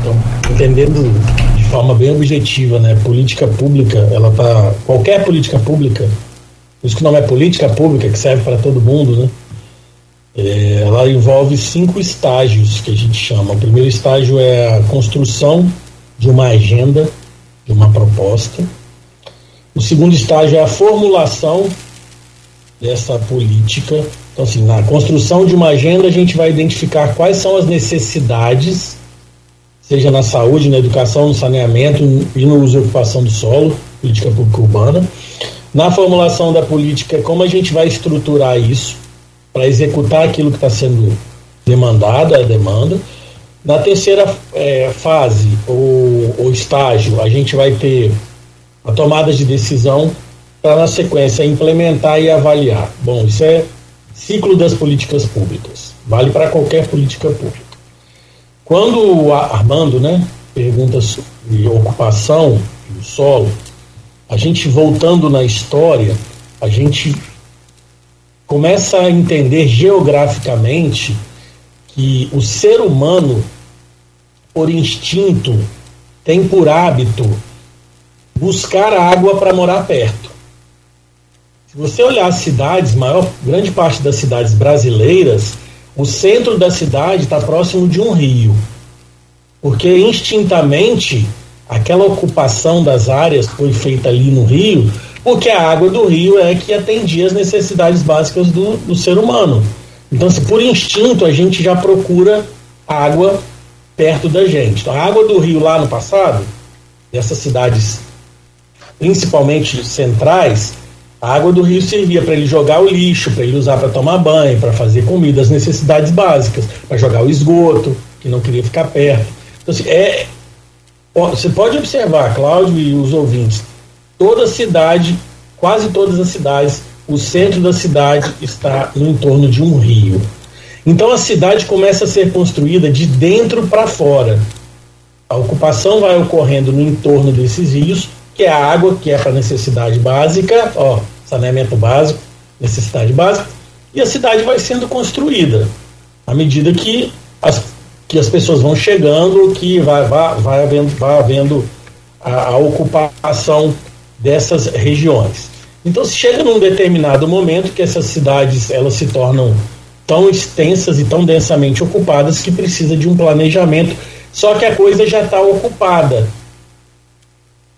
Então, entendendo de forma bem objetiva, né? Política pública, ela tá qualquer política pública, isso que não é política pública que serve para todo mundo, né? É, ela envolve cinco estágios que a gente chama. O primeiro estágio é a construção de uma agenda, de uma proposta. O segundo estágio é a formulação dessa política. Então, assim, na construção de uma agenda, a gente vai identificar quais são as necessidades, seja na saúde, na educação, no saneamento e no uso e ocupação do solo, política pública urbana. Na formulação da política, como a gente vai estruturar isso para executar aquilo que está sendo demandado, a demanda. Na terceira é, fase, ou, ou estágio, a gente vai ter a tomada de decisão para, na sequência, implementar e avaliar. Bom, isso é ciclo das políticas públicas. Vale para qualquer política pública. Quando o Armando né, pergunta sobre ocupação do solo, a gente voltando na história, a gente começa a entender geograficamente que o ser humano, por instinto, tem por hábito buscar água para morar perto. Se você olhar as cidades, maior grande parte das cidades brasileiras, o centro da cidade está próximo de um rio, porque instintamente aquela ocupação das áreas foi feita ali no rio porque a água do rio é que atendia as necessidades básicas do, do ser humano. Então, se por instinto a gente já procura água perto da gente. Então, a água do rio lá no passado, dessas cidades principalmente centrais, A água do rio servia para ele jogar o lixo, para ele usar para tomar banho, para fazer comida, as necessidades básicas, para jogar o esgoto, que não queria ficar perto. Então, assim, é, você pode observar, Cláudio e os ouvintes, toda cidade, quase todas as cidades, o centro da cidade está no entorno de um rio. Então a cidade começa a ser construída de dentro para fora. A ocupação vai ocorrendo no entorno desses rios, que é a água, que é para necessidade básica, ó, saneamento básico, necessidade básica, e a cidade vai sendo construída à medida que as, que as pessoas vão chegando, que vai, vai, vai havendo, vai havendo a, a ocupação dessas regiões. Então, se chega num determinado momento que essas cidades elas se tornam tão extensas e tão densamente ocupadas que precisa de um planejamento, só que a coisa já está ocupada.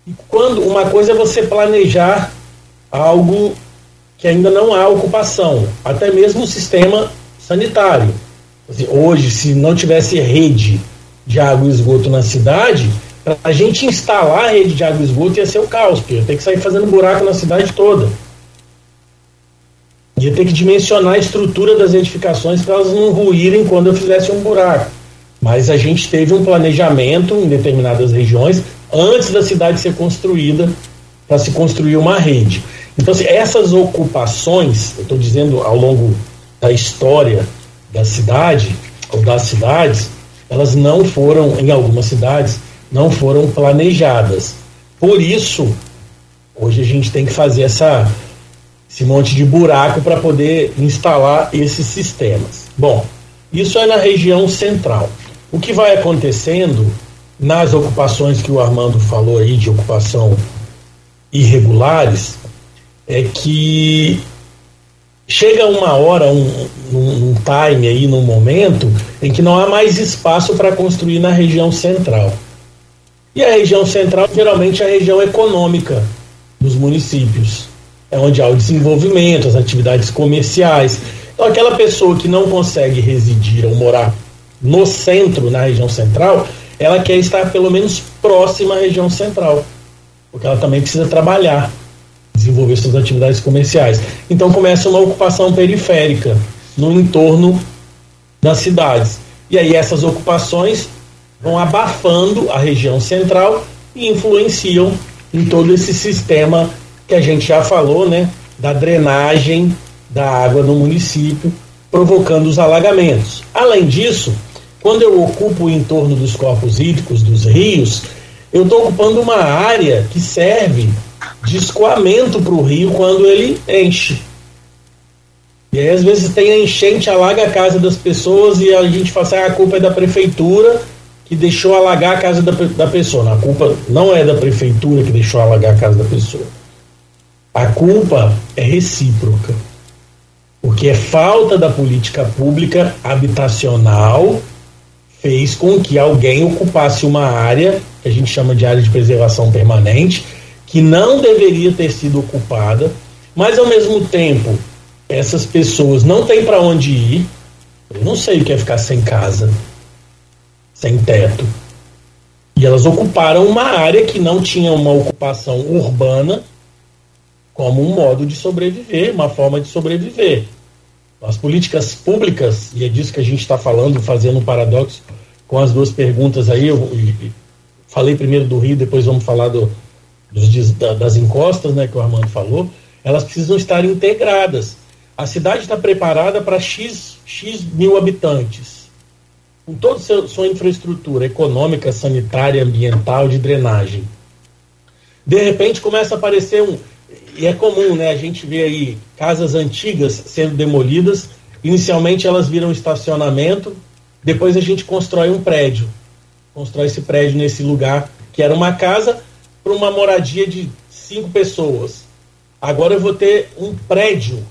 E quando uma coisa é você planejar algo que ainda não há ocupação, até mesmo o sistema sanitário. Hoje, se não tivesse rede de água e esgoto na cidade, a gente instalar a rede de água e esgoto ia ser o caos, porque ia ter que sair fazendo buraco na cidade toda. Ia ter que dimensionar a estrutura das edificações para elas não ruírem quando eu fizesse um buraco. Mas a gente teve um planejamento em determinadas regiões antes da cidade ser construída para se construir uma rede. Então, assim, essas ocupações, eu estou dizendo ao longo da história da cidade ou das cidades, elas não foram, em algumas cidades, não foram planejadas. Por isso, hoje a gente tem que fazer essa, esse monte de buraco para poder instalar esses sistemas. Bom, isso é na região central. O que vai acontecendo nas ocupações que o Armando falou aí, de ocupação irregulares, é que chega uma hora, um, um, time aí, num momento, em que não há mais espaço para construir na região central. E a região central, geralmente, é a região econômica dos municípios. É onde há o desenvolvimento, as atividades comerciais. Então, aquela pessoa que não consegue residir ou morar no centro, na região central, ela quer estar pelo menos próxima à região central, porque ela também precisa trabalhar, desenvolver suas atividades comerciais. Então, começa uma ocupação periférica no entorno das cidades. E aí, essas ocupações vão abafando a região central e influenciam em todo esse sistema que a gente já falou, né, da drenagem da água no município, provocando os alagamentos. Além disso, quando eu ocupo o entorno dos corpos hídricos, dos rios, eu estou ocupando uma área que serve de escoamento para o rio quando ele enche. E aí, às vezes, tem a enchente, alaga a casa das pessoas e a gente fala assim, ah, a culpa é da prefeitura que deixou alagar a casa da, da pessoa. A culpa não é da prefeitura que deixou alagar a casa da pessoa. A culpa é recíproca. Porque é falta da política pública habitacional fez com que alguém ocupasse uma área, que a gente chama de área de preservação permanente, que não deveria ter sido ocupada, mas ao mesmo tempo essas pessoas não têm para onde ir. Eu não sei o que é ficar sem casa sem teto. E elas ocuparam uma área que não tinha uma ocupação urbana como um modo de sobreviver, uma forma de sobreviver. As políticas públicas, e é disso que a gente está falando, fazendo um paradoxo com as duas perguntas aí, eu, falei primeiro do Rio, depois vamos falar do, dos, das encostas, né, que o Armando falou, elas precisam estar integradas. A cidade está preparada para X, X mil habitantes com toda a sua infraestrutura econômica, sanitária, ambiental, de drenagem. De repente começa a aparecer um. E é comum, né? A gente vê aí casas antigas sendo demolidas. Inicialmente elas viram estacionamento, depois a gente constrói um prédio. Constrói esse prédio nesse lugar, que era uma casa para uma moradia de cinco pessoas. Agora eu vou ter um prédio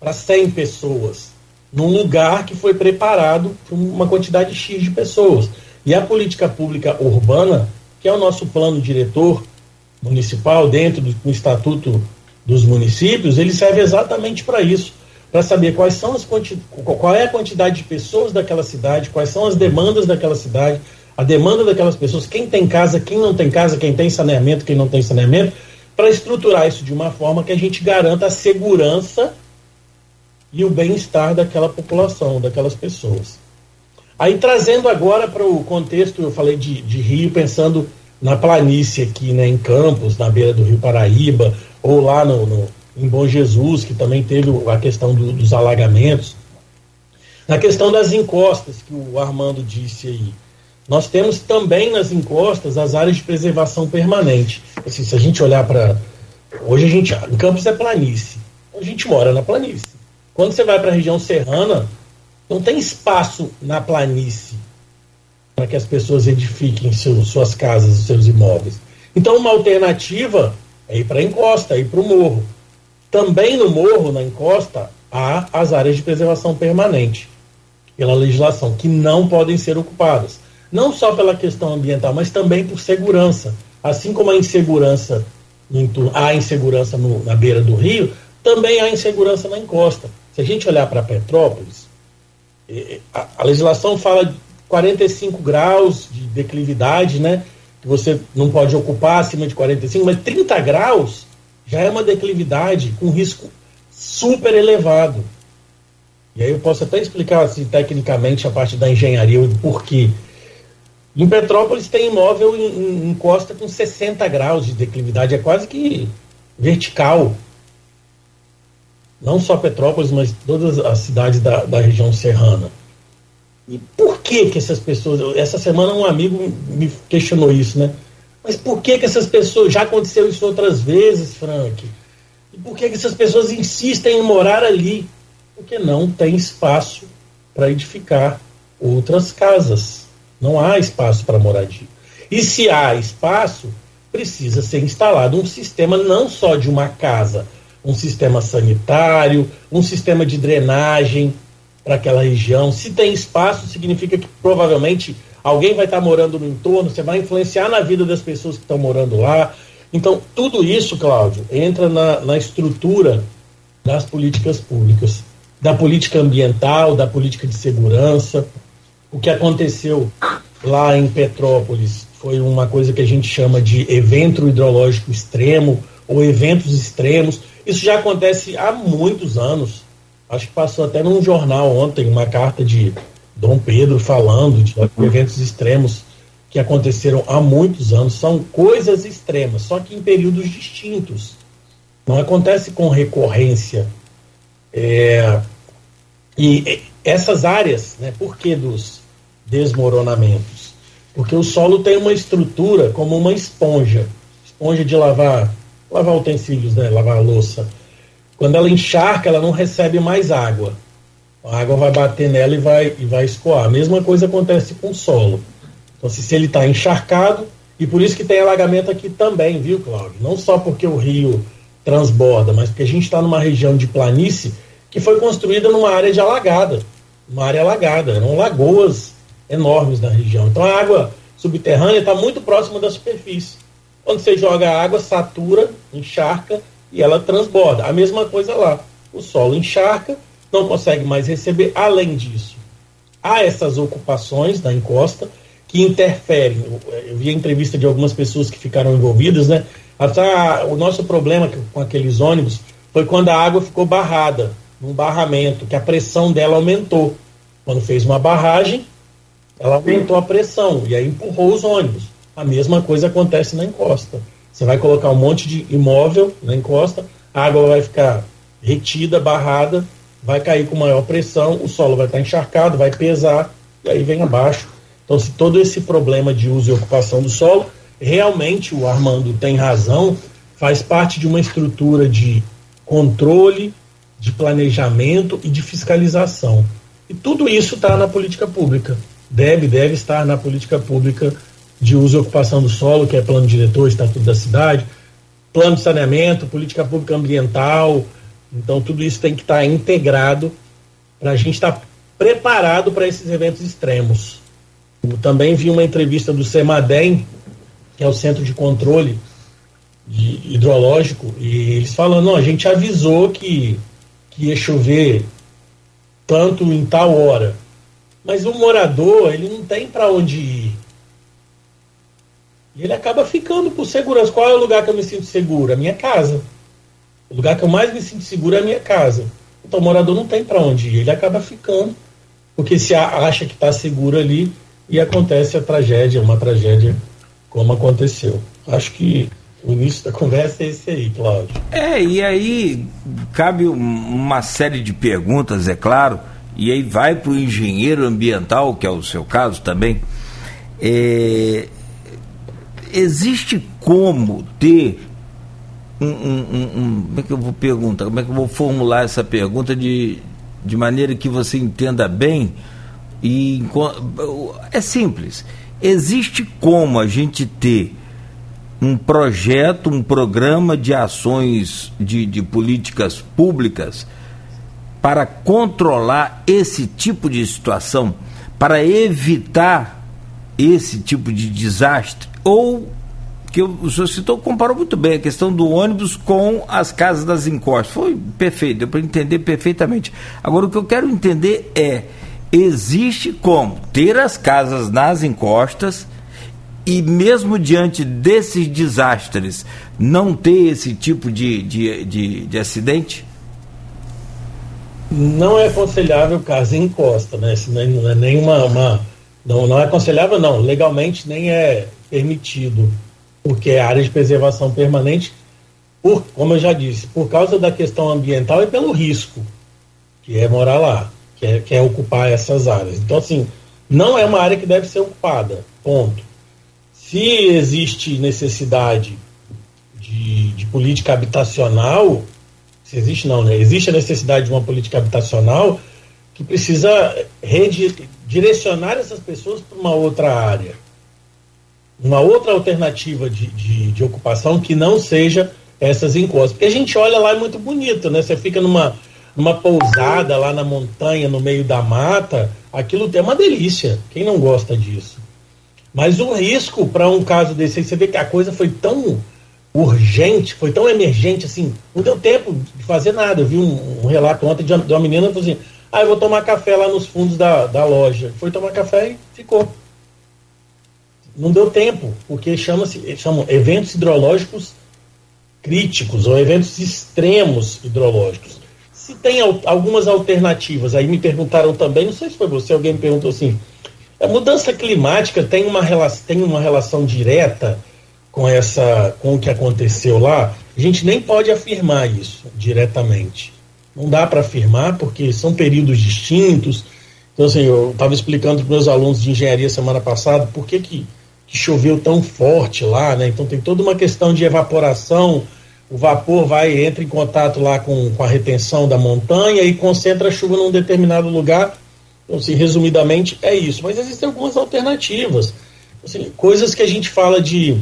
para 100 pessoas num lugar que foi preparado para uma quantidade X de pessoas. E a política pública urbana, que é o nosso plano diretor municipal dentro do, do Estatuto dos Municípios, ele serve exatamente para isso, para saber quais são as qual é a quantidade de pessoas daquela cidade, quais são as demandas daquela cidade, a demanda daquelas pessoas, quem tem casa, quem não tem casa, quem tem saneamento, quem não tem saneamento, para estruturar isso de uma forma que a gente garanta a segurança e o bem-estar daquela população, daquelas pessoas. Aí trazendo agora para o contexto, eu falei de, de, Rio, pensando na planície aqui, né, em Campos, na beira do Rio Paraíba, ou lá no, no em Bom Jesus, que também teve a questão do, dos alagamentos. Na questão das encostas, que o Armando disse aí, nós temos também nas encostas as áreas de preservação permanente. Assim, se a gente olhar para. Hoje a gente. Em Campos é planície. A gente mora na planície. Quando você vai para a região serrana, não tem espaço na planície para que as pessoas edifiquem seu, suas casas, seus imóveis. Então, uma alternativa é ir para a encosta, é ir para o morro. Também no morro, na encosta, há as áreas de preservação permanente, pela legislação, que não podem ser ocupadas. Não só pela questão ambiental, mas também por segurança. Assim como a insegurança, há insegurança no, na beira do rio, também há insegurança na encosta. Se a gente olhar para Petrópolis, a, legislação fala de 45 graus de declividade, né? Que você não pode ocupar acima de 45, mas 30 graus já é uma declividade com risco super elevado. E aí eu posso até explicar assim, tecnicamente a parte da engenharia, o porquê. Em Petrópolis tem imóvel em, em, em costa com 60 graus de declividade, é quase que vertical não só Petrópolis, mas todas as cidades da, da região serrana. E por que que essas pessoas, essa semana um amigo me questionou isso, né? Mas por que que essas pessoas, já aconteceu isso outras vezes, Frank? E por que que essas pessoas insistem em morar ali? Porque não tem espaço para edificar outras casas. Não há espaço para moradia. E se há espaço, precisa ser instalado um sistema não só de uma casa, um sistema sanitário, um sistema de drenagem para aquela região. Se tem espaço, significa que provavelmente alguém vai estar morando no entorno, você vai influenciar na vida das pessoas que estão morando lá. Então, tudo isso, Cláudio, entra na, na estrutura das políticas públicas, da política ambiental, da política de segurança. O que aconteceu lá em Petrópolis foi uma coisa que a gente chama de evento hidrológico extremo ou eventos extremos isso já acontece há muitos anos. Acho que passou até num jornal ontem uma carta de Dom Pedro falando de eventos extremos que aconteceram há muitos anos. São coisas extremas, só que em períodos distintos. Não acontece com recorrência. É, e essas áreas, né, por que dos desmoronamentos? Porque o solo tem uma estrutura como uma esponja esponja de lavar lavar utensílios, né? Lavar louça. Quando ela encharca, ela não recebe mais água. A água vai bater nela e vai, e vai escoar. A mesma coisa acontece com o solo. Então, se, se ele está encharcado, e por isso que tem alagamento aqui também, viu, Cláudio? Não só porque o rio transborda, mas porque a gente está numa região de planície que foi construída numa área de alagada. Uma área alagada. Eram lagoas enormes na região. Então a água subterrânea está muito próxima da superfície. Quando você joga a água, satura, encharca e ela transborda. A mesma coisa lá. O solo encharca, não consegue mais receber. Além disso, há essas ocupações na encosta que interferem. Eu vi a entrevista de algumas pessoas que ficaram envolvidas, né? Até o nosso problema com aqueles ônibus foi quando a água ficou barrada, num barramento, que a pressão dela aumentou. Quando fez uma barragem, ela aumentou a pressão e aí empurrou os ônibus. A mesma coisa acontece na encosta. Você vai colocar um monte de imóvel na encosta, a água vai ficar retida, barrada, vai cair com maior pressão, o solo vai estar encharcado, vai pesar e aí vem abaixo. Então, se todo esse problema de uso e ocupação do solo, realmente o Armando tem razão, faz parte de uma estrutura de controle, de planejamento e de fiscalização. E tudo isso está na política pública. Deve, deve estar na política pública de uso e ocupação do solo, que é plano diretor, estatuto da cidade, plano de saneamento, política pública ambiental. Então, tudo isso tem que estar integrado para a gente estar tá preparado para esses eventos extremos. Eu também vi uma entrevista do CEMADEM, que é o Centro de Controle de Hidrológico, e eles falando, não, a gente avisou que, que ia chover tanto em tal hora. Mas o morador, ele não tem para onde ir. E ele acaba ficando por segurança. Qual é o lugar que eu me sinto seguro? A minha casa. O lugar que eu mais me sinto seguro é a minha casa. Então o morador não tem para onde ir, ele acaba ficando, porque se acha que está seguro ali e acontece a tragédia, uma tragédia como aconteceu. Acho que o início da conversa é esse aí, Cláudio. É, e aí cabe uma série de perguntas, é claro, e aí vai para o engenheiro ambiental, que é o seu caso também. É, existe como ter um, um, um, como é que eu vou perguntar, como é que eu vou formular essa pergunta de, de maneira que você entenda bem e é simples. Existe como a gente ter um projeto, um programa de ações de, de políticas públicas para controlar esse tipo de situação, para evitar esse tipo de desastre? Ou que o senhor citou, comparou muito bem a questão do ônibus com as casas das encostas. Foi perfeito, deu para entender perfeitamente. Agora, o que eu quero entender é: existe como ter as casas nas encostas e, mesmo diante desses desastres, não ter esse tipo de, de, de, de acidente? Não é aconselhável casa encosta, né? Isso não é nem uma, uma. não, não é aconselhável, não. Legalmente nem é permitido porque é área de preservação permanente, por, como eu já disse, por causa da questão ambiental e pelo risco, que é morar lá, que é, que é ocupar essas áreas. Então, assim, não é uma área que deve ser ocupada, ponto. Se existe necessidade de, de política habitacional, se existe não, né? Existe a necessidade de uma política habitacional que precisa redirecionar essas pessoas para uma outra área uma outra alternativa de, de, de, ocupação que não seja essas encostas. Porque a gente olha lá é muito bonito, né? Você fica numa, numa pousada lá na montanha, no meio da mata, aquilo é uma delícia. Quem não gosta disso? Mas o risco para um caso desse você vê que a coisa foi tão urgente, foi tão emergente, assim, não deu tempo de fazer nada. Eu vi um, um relato ontem de uma, de uma menina que falou assim: ah, eu vou tomar café lá nos fundos da, da loja. Foi tomar café e ficou não deu tempo, porque chama-se chamam eventos hidrológicos críticos ou eventos extremos hidrológicos. Se tem algumas alternativas, aí me perguntaram também, não sei se foi você, alguém me perguntou assim, a mudança climática tem uma tem uma relação direta com essa com o que aconteceu lá? A gente nem pode afirmar isso diretamente. Não dá para afirmar porque são períodos distintos. Então assim, eu estava explicando para meus alunos de engenharia semana passada por que que que choveu tão forte lá, né? Então tem toda uma questão de evaporação. O vapor vai entra em contato lá com, com a retenção da montanha e concentra a chuva num determinado lugar. Então, assim, resumidamente é isso. Mas existem algumas alternativas, assim, coisas que a gente fala de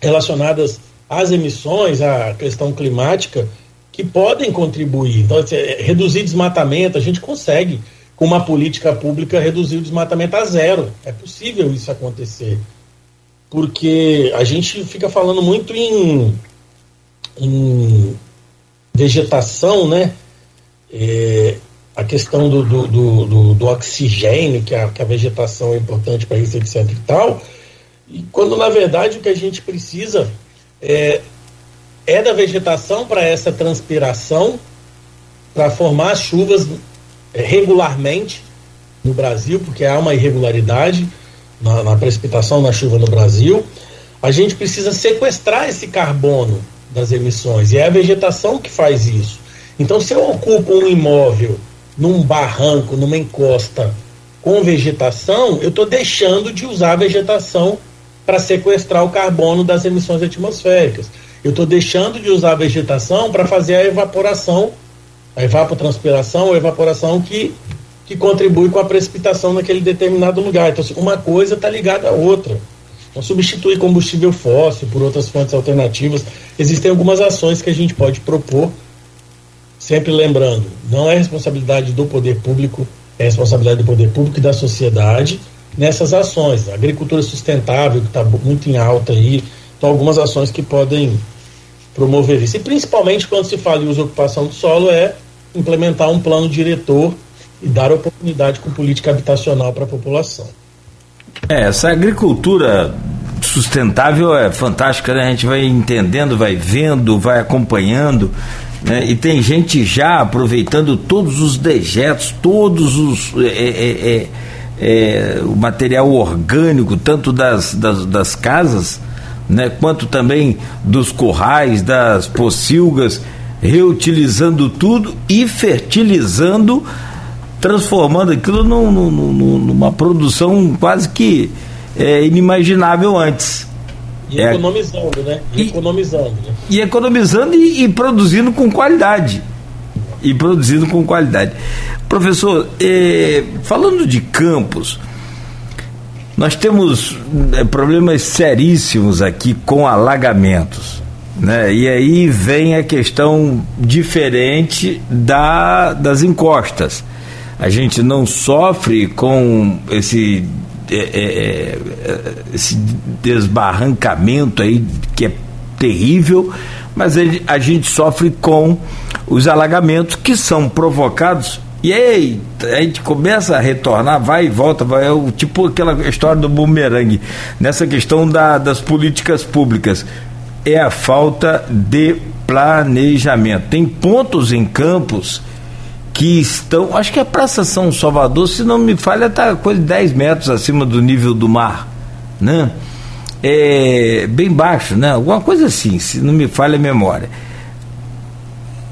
relacionadas às emissões, à questão climática, que podem contribuir. Então, assim, é, reduzir desmatamento, a gente consegue com uma política pública reduzir o desmatamento a zero. É possível isso acontecer porque a gente fica falando muito em, em vegetação, né? É, a questão do, do, do, do, oxigênio, que a, que a vegetação é importante para isso, etc e tal, e quando na verdade o que a gente precisa é, é da vegetação para essa transpiração, para formar chuvas é, regularmente no Brasil, porque há uma irregularidade, na, na precipitação, na chuva no Brasil, a gente precisa sequestrar esse carbono das emissões. E é a vegetação que faz isso. Então, se eu ocupo um imóvel num barranco, numa encosta com vegetação, eu estou deixando de usar a vegetação para sequestrar o carbono das emissões atmosféricas. Eu estou deixando de usar a vegetação para fazer a evaporação, a evapotranspiração, a evaporação que que contribui com a precipitação naquele determinado lugar. Então, assim, uma coisa está ligada à outra. Então, substituir combustível fóssil por outras fontes alternativas. Existem algumas ações que a gente pode propor, sempre lembrando, não é responsabilidade do poder público, é responsabilidade do poder público e da sociedade nessas ações. A agricultura sustentável, que está muito em alta aí, então algumas ações que podem promover isso. E principalmente quando se fala em uso ocupação do solo, é implementar um plano diretor e dar oportunidade com política habitacional para a população. É, essa agricultura sustentável é fantástica, né? A gente vai entendendo, vai vendo, vai acompanhando. Né? E tem gente já aproveitando todos os dejetos, todos os. É, é, é, é, o material orgânico, tanto das, das, das casas, né, quanto também dos currais, das pocilgas, reutilizando tudo e fertilizando, transformando aquilo num, num, numa produção quase que é, inimaginável antes. E é, economizando, né? E, economizando. Né? E economizando e, e, produzindo com qualidade. E produzindo com qualidade. Professor, eh, falando de campos, nós temos eh, problemas seríssimos aqui com alagamentos. Né? E aí vem a questão diferente da, das encostas. A gente não sofre com esse é, é, é, esse desbarrancamento aí que é terrível, mas a gente sofre com os alagamentos que são provocados e aí a gente começa a retornar, vai e volta, vai, é o, tipo aquela história do bumerangue, nessa questão da, das políticas públicas. É a falta de planejamento. Tem pontos em campos que estão, acho que a Praça São Salvador, se não me falha, está coisa de 10 metros acima do nível do mar, né? É, bem baixo, né? Alguma coisa assim, se não me falha a memória.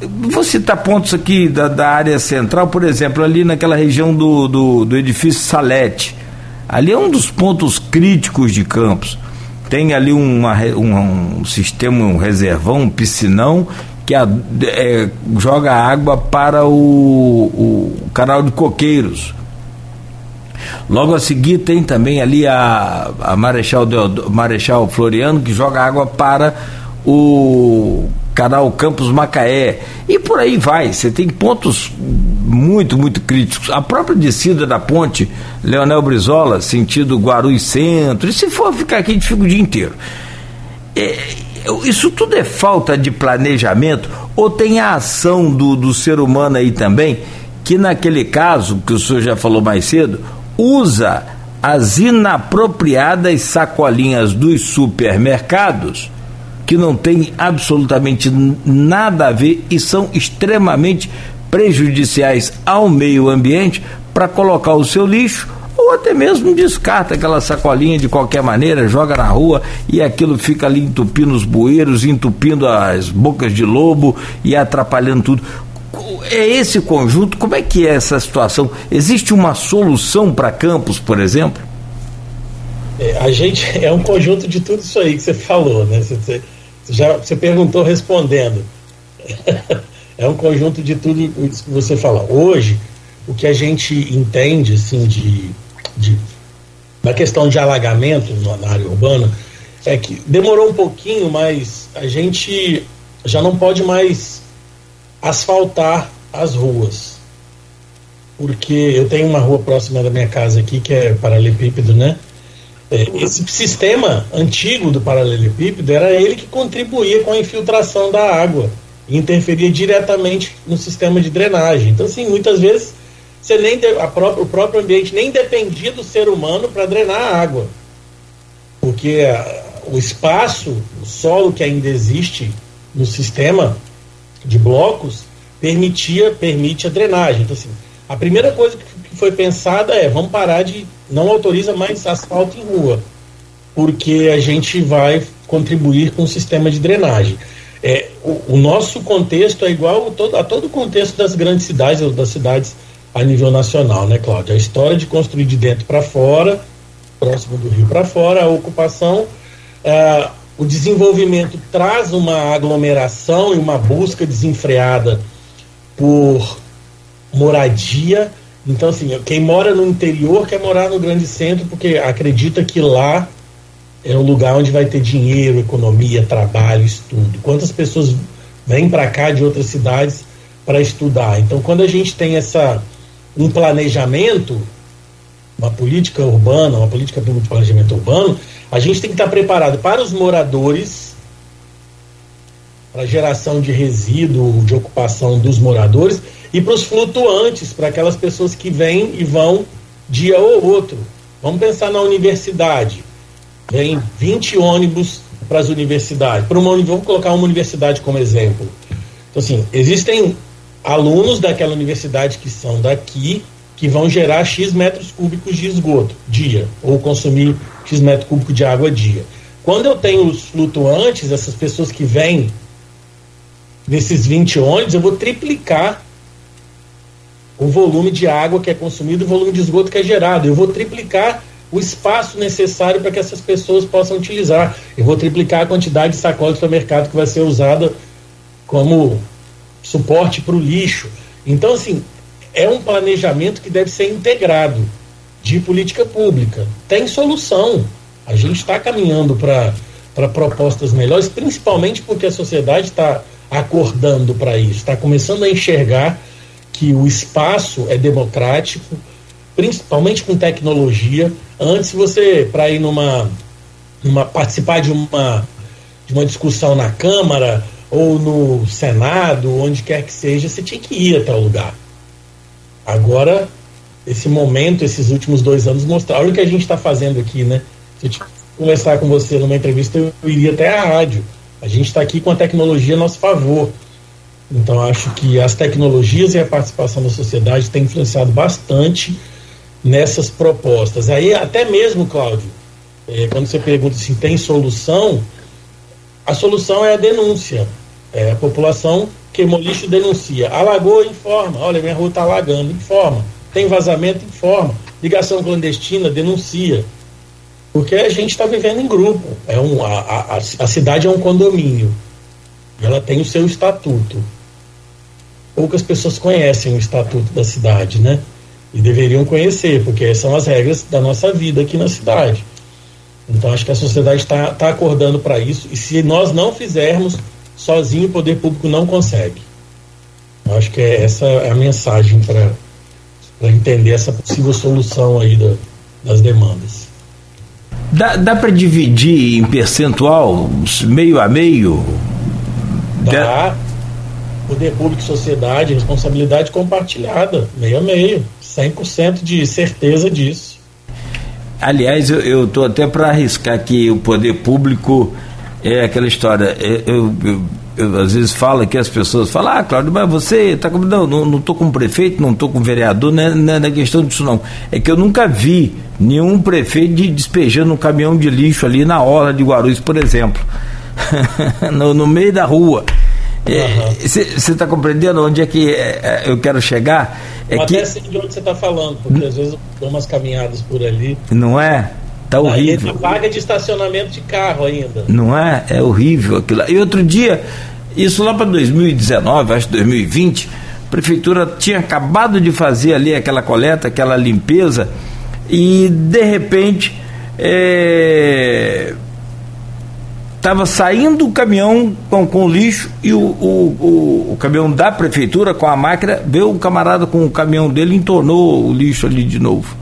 Vou citar pontos aqui da, da área central, por exemplo, ali naquela região do, do, do edifício Salete. Ali é um dos pontos críticos de Campos. Tem ali uma, um, um sistema, um reservão, um piscinão, que a, é, joga água para o, o canal de Coqueiros. Logo a seguir tem também ali a, a Marechal, Deodo, Marechal Floriano que joga água para o canal Campos Macaé e por aí vai. Você tem pontos muito, muito críticos. A própria descida da ponte Leonel Brizola, sentido Guarulhos Centro, e se for ficar aqui, a gente fica o dia inteiro. É, isso tudo é falta de planejamento ou tem a ação do, do ser humano aí também, que naquele caso, que o senhor já falou mais cedo, usa as inapropriadas sacolinhas dos supermercados, que não tem absolutamente nada a ver e são extremamente prejudiciais ao meio ambiente para colocar o seu lixo ou até mesmo descarta aquela sacolinha de qualquer maneira, joga na rua e aquilo fica ali entupindo os bueiros, entupindo as bocas de lobo e atrapalhando tudo. É esse conjunto, como é que é essa situação? Existe uma solução para Campos, por exemplo? É, a gente é um conjunto de tudo isso aí que você falou, né? Você, você já você perguntou respondendo. é um conjunto de tudo isso que você fala. Hoje, o que a gente entende assim de de, da questão de alagamento na área urbana é que demorou um pouquinho, mas a gente já não pode mais asfaltar as ruas. Porque eu tenho uma rua próxima da minha casa aqui que é paralelepípedo, né? É, esse sistema antigo do paralelepípedo era ele que contribuía com a infiltração da água e interferia diretamente no sistema de drenagem. Então, assim, muitas vezes você nem de, o próprio ambiente nem dependia do ser humano para drenar a água. Porque a, o espaço, o solo que ainda existe no sistema de blocos permitia, permite a drenagem. Então, assim, a primeira coisa que foi pensada é vamos parar de. não autoriza mais asfalto em rua, porque a gente vai contribuir com o sistema de drenagem. É, o, o nosso contexto é igual a todo, a todo o contexto das grandes cidades ou das cidades a nível nacional, né, Cláudia? A história de construir de dentro para fora, próximo do rio para fora, a ocupação, é, o desenvolvimento traz uma aglomeração e uma busca desenfreada por moradia. Então, assim, quem mora no interior quer morar no grande centro porque acredita que lá é o lugar onde vai ter dinheiro, economia, trabalho, estudo. Quantas pessoas vêm para cá de outras cidades para estudar? Então, quando a gente tem essa um planejamento, uma política urbana, uma política de planejamento urbano, a gente tem que estar preparado para os moradores, para a geração de resíduo, de ocupação dos moradores, e para os flutuantes, para aquelas pessoas que vêm e vão dia ou outro. Vamos pensar na universidade. vem 20 ônibus para as universidades. Para uma, vamos colocar uma universidade como exemplo. Então, assim, existem alunos daquela universidade que são daqui, que vão gerar X metros cúbicos de esgoto dia, ou consumir X metro cúbico de água dia. Quando eu tenho os flutuantes, essas pessoas que vêm nesses 20 ônibus, eu vou triplicar o volume de água que é consumido, o volume de esgoto que é gerado. Eu vou triplicar o espaço necessário para que essas pessoas possam utilizar. Eu vou triplicar a quantidade de sacolas de supermercado que vai ser usada como suporte para o lixo. Então, assim, é um planejamento que deve ser integrado de política pública. Tem solução. A gente está caminhando para propostas melhores, principalmente porque a sociedade está acordando para isso, está começando a enxergar que o espaço é democrático, principalmente com tecnologia. Antes você, para ir numa, numa participar de uma, de uma discussão na Câmara ou no Senado, onde quer que seja, você tinha que ir até o lugar. Agora, esse momento, esses últimos dois anos, mostraram o que a gente está fazendo aqui, né? Se eu conversar com você numa entrevista, eu iria até a rádio. A gente está aqui com a tecnologia a nosso favor. Então, acho que as tecnologias e a participação da sociedade têm influenciado bastante nessas propostas. Aí, até mesmo, Cláudio, é, quando você pergunta se tem solução, a solução é a denúncia. É, a população queimou lixo denuncia. Alagou, informa. Olha, minha rua está alagando, informa. Tem vazamento, informa. Ligação clandestina, denuncia. Porque a gente está vivendo em grupo. É um, a, a, a cidade é um condomínio. Ela tem o seu estatuto. Poucas pessoas conhecem o estatuto da cidade, né? E deveriam conhecer, porque são as regras da nossa vida aqui na cidade. Então acho que a sociedade está tá acordando para isso. E se nós não fizermos, sozinho o poder público não consegue. Eu acho que é, essa é a mensagem para entender essa possível solução aí da, das demandas. Dá, dá para dividir em percentual, meio a meio? Dá. Poder público e sociedade, responsabilidade compartilhada, meio a meio. 100% de certeza disso. Aliás, eu estou até para arriscar que o poder público é aquela história. É, eu, eu, eu, às vezes falo que as pessoas falam, ah, Claudio, mas você está com. Não, não estou com prefeito, não estou com vereador, não é, não é questão disso não. É que eu nunca vi nenhum prefeito de, despejando um caminhão de lixo ali na orla de Guarulhos, por exemplo. no, no meio da rua. Você é, está compreendendo onde é que é, é, eu quero chegar? É Até que... sei de onde você está falando, porque às vezes eu dou umas caminhadas por ali. Não é? Tá horrível. Aí paga de estacionamento de carro ainda. Não é? É horrível aquilo. E outro dia, isso lá para 2019, acho 2020, a prefeitura tinha acabado de fazer ali aquela coleta, aquela limpeza, e de repente é, estava saindo o caminhão com, com lixo e o, o, o, o, caminhão da prefeitura com a máquina, veio um camarada com o caminhão dele e entornou o lixo ali de novo.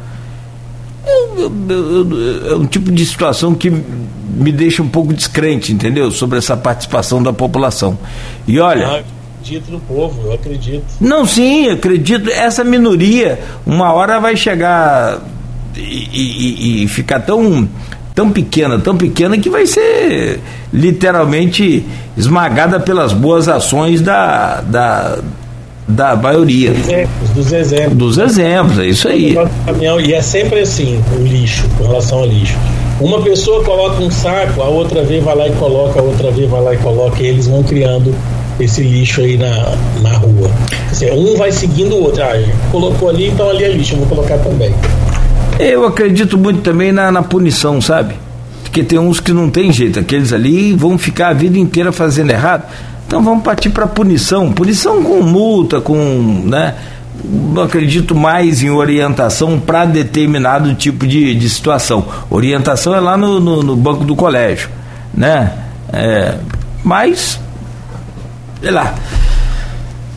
É um tipo de situação que me deixa um pouco descrente, entendeu? Sobre essa participação da população. E olha. eu acredito no povo, eu acredito. Não, sim, acredito. Essa minoria, uma hora vai chegar e, e, e ficar tão tão pequena, tão pequena que vai ser literalmente esmagada pelas boas ações da, da, da maioria. Exemplos, dos exemplos. Dos exemplos, é isso aí. E é sempre assim, o lixo, com relação ao lixo. Uma pessoa coloca um saco, a outra vez vai lá e coloca, a outra vez vai lá e coloca, e eles vão criando esse lixo aí na, na rua. Assim, um vai seguindo o outro. Ah, colocou ali, então ali é lixo, eu vou colocar também. Eu acredito muito também na, na punição, sabe? Porque tem uns que não tem jeito, aqueles ali vão ficar a vida inteira fazendo errado. Então vamos partir para punição, punição com multa, com, né? Não acredito mais em orientação para determinado tipo de, de situação. Orientação é lá no, no, no banco do colégio, né? É, mas, sei lá,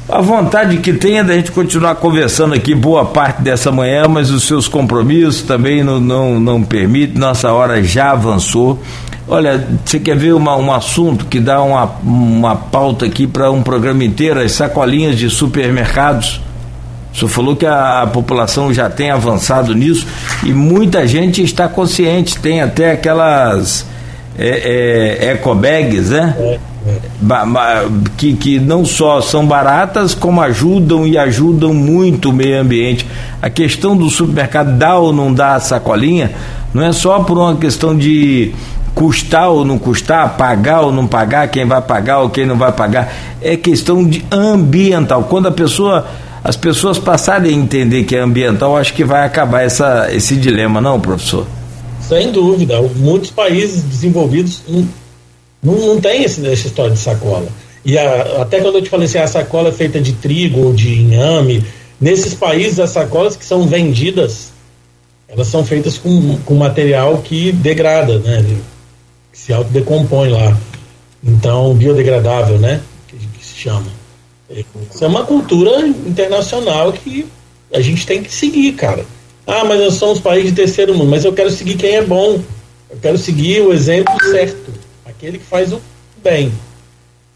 a vontade que tem é da gente continuar conversando aqui boa parte dessa manhã, mas os seus compromissos também não, não, não permitem, nossa hora já avançou. Olha, você quer ver uma, um assunto que dá uma, uma pauta aqui para um programa inteiro, as sacolinhas de supermercados? O senhor falou que a, a, população já tem avançado nisso e muita gente está consciente, tem até aquelas é, é, ecobags, né? É, é. Que, que não só são baratas, como ajudam e ajudam muito o meio ambiente. A questão do supermercado dá ou não dá a sacolinha, não é só por uma questão de custar ou não custar, pagar ou não pagar, quem vai pagar ou quem não vai pagar, é questão de ambiental. Quando a pessoa, as pessoas passarem a entender que é ambiental, acho que vai acabar essa, esse dilema, não, professor? Sem dúvida. Muitos países desenvolvidos não, não, não essa história de sacola. E a, até quando eu te falei assim, a sacola é feita de trigo ou de inhame, nesses países as sacolas que são vendidas, elas são feitas com, com material que degrada, né? Se autodecompõe lá. Então, biodegradável, né? Que, que se chama. Isso é uma cultura internacional que a gente tem que seguir, cara. Ah, mas nós somos países de terceiro mundo, mas eu quero seguir quem é bom. Eu quero seguir o exemplo certo, aquele que faz o bem.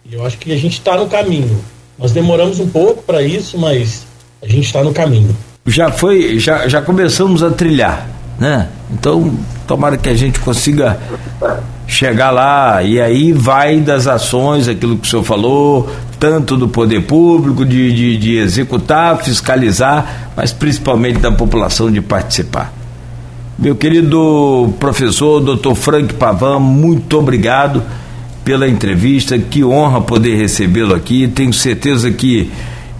E eu acho que a gente está no caminho. Nós demoramos um pouco para isso, mas a gente está no caminho. Já foi, já, já começamos a trilhar, né? Então, tomara que a gente consiga chegar lá e aí vai das ações, aquilo que o senhor falou, tanto do poder público, de, de, de executar, fiscalizar, mas principalmente da população de participar. Meu querido professor, doutor Frank Pavan, muito obrigado pela entrevista, que honra poder recebê-lo aqui, tenho certeza que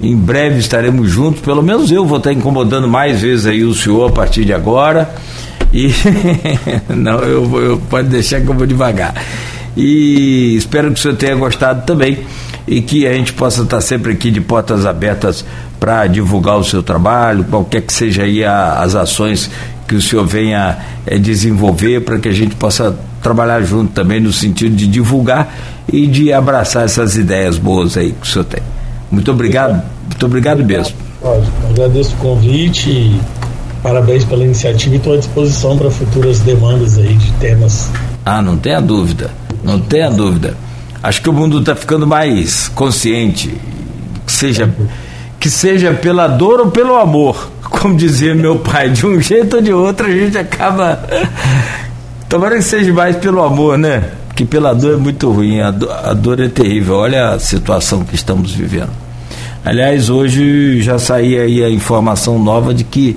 em breve estaremos juntos, pelo menos eu vou estar incomodando mais vezes aí o senhor a partir de agora. E não, eu, eu pode deixar que eu vou devagar. E espero que o senhor tenha gostado também e que a gente possa estar sempre aqui de portas abertas para divulgar o seu trabalho, qualquer que seja aí a, as ações que o senhor venha é, desenvolver para que a gente possa trabalhar junto também no sentido de divulgar e de abraçar essas ideias boas aí que o senhor tem. Muito obrigado, muito obrigado mesmo. Agradeço o convite parabéns pela iniciativa e estou à disposição para futuras demandas aí de temas. Ah, não tenha dúvida, não tenha dúvida. Acho que o mundo está ficando mais consciente, que seja, que seja pela dor ou pelo amor, como dizia meu pai, de um jeito ou de outro a gente acaba. Tomara que seja mais pelo amor, né? Que pela dor é muito ruim, a dor, a dor é terrível. Olha a situação que estamos vivendo. Aliás, hoje já saiu aí a informação nova de que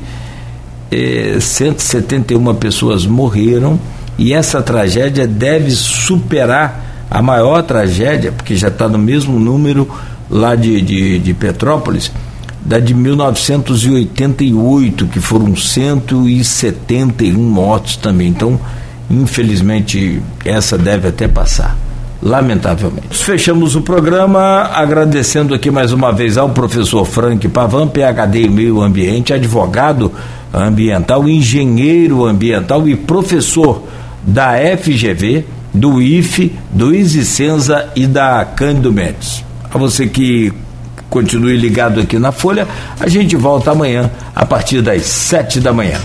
eh, 171 pessoas morreram e essa tragédia deve superar a maior tragédia, porque já está no mesmo número lá de, de, de Petrópolis, da de 1988, que foram 171 mortos também. Então, infelizmente, essa deve até passar. Lamentavelmente. Fechamos o programa agradecendo aqui mais uma vez ao professor Frank Pavan, PhD em Meio Ambiente, advogado ambiental, engenheiro ambiental e professor da FGV do IFE, do Isicenza e da Cândido Mendes. A você que continue ligado aqui na Folha, a gente volta amanhã a partir das sete da manhã.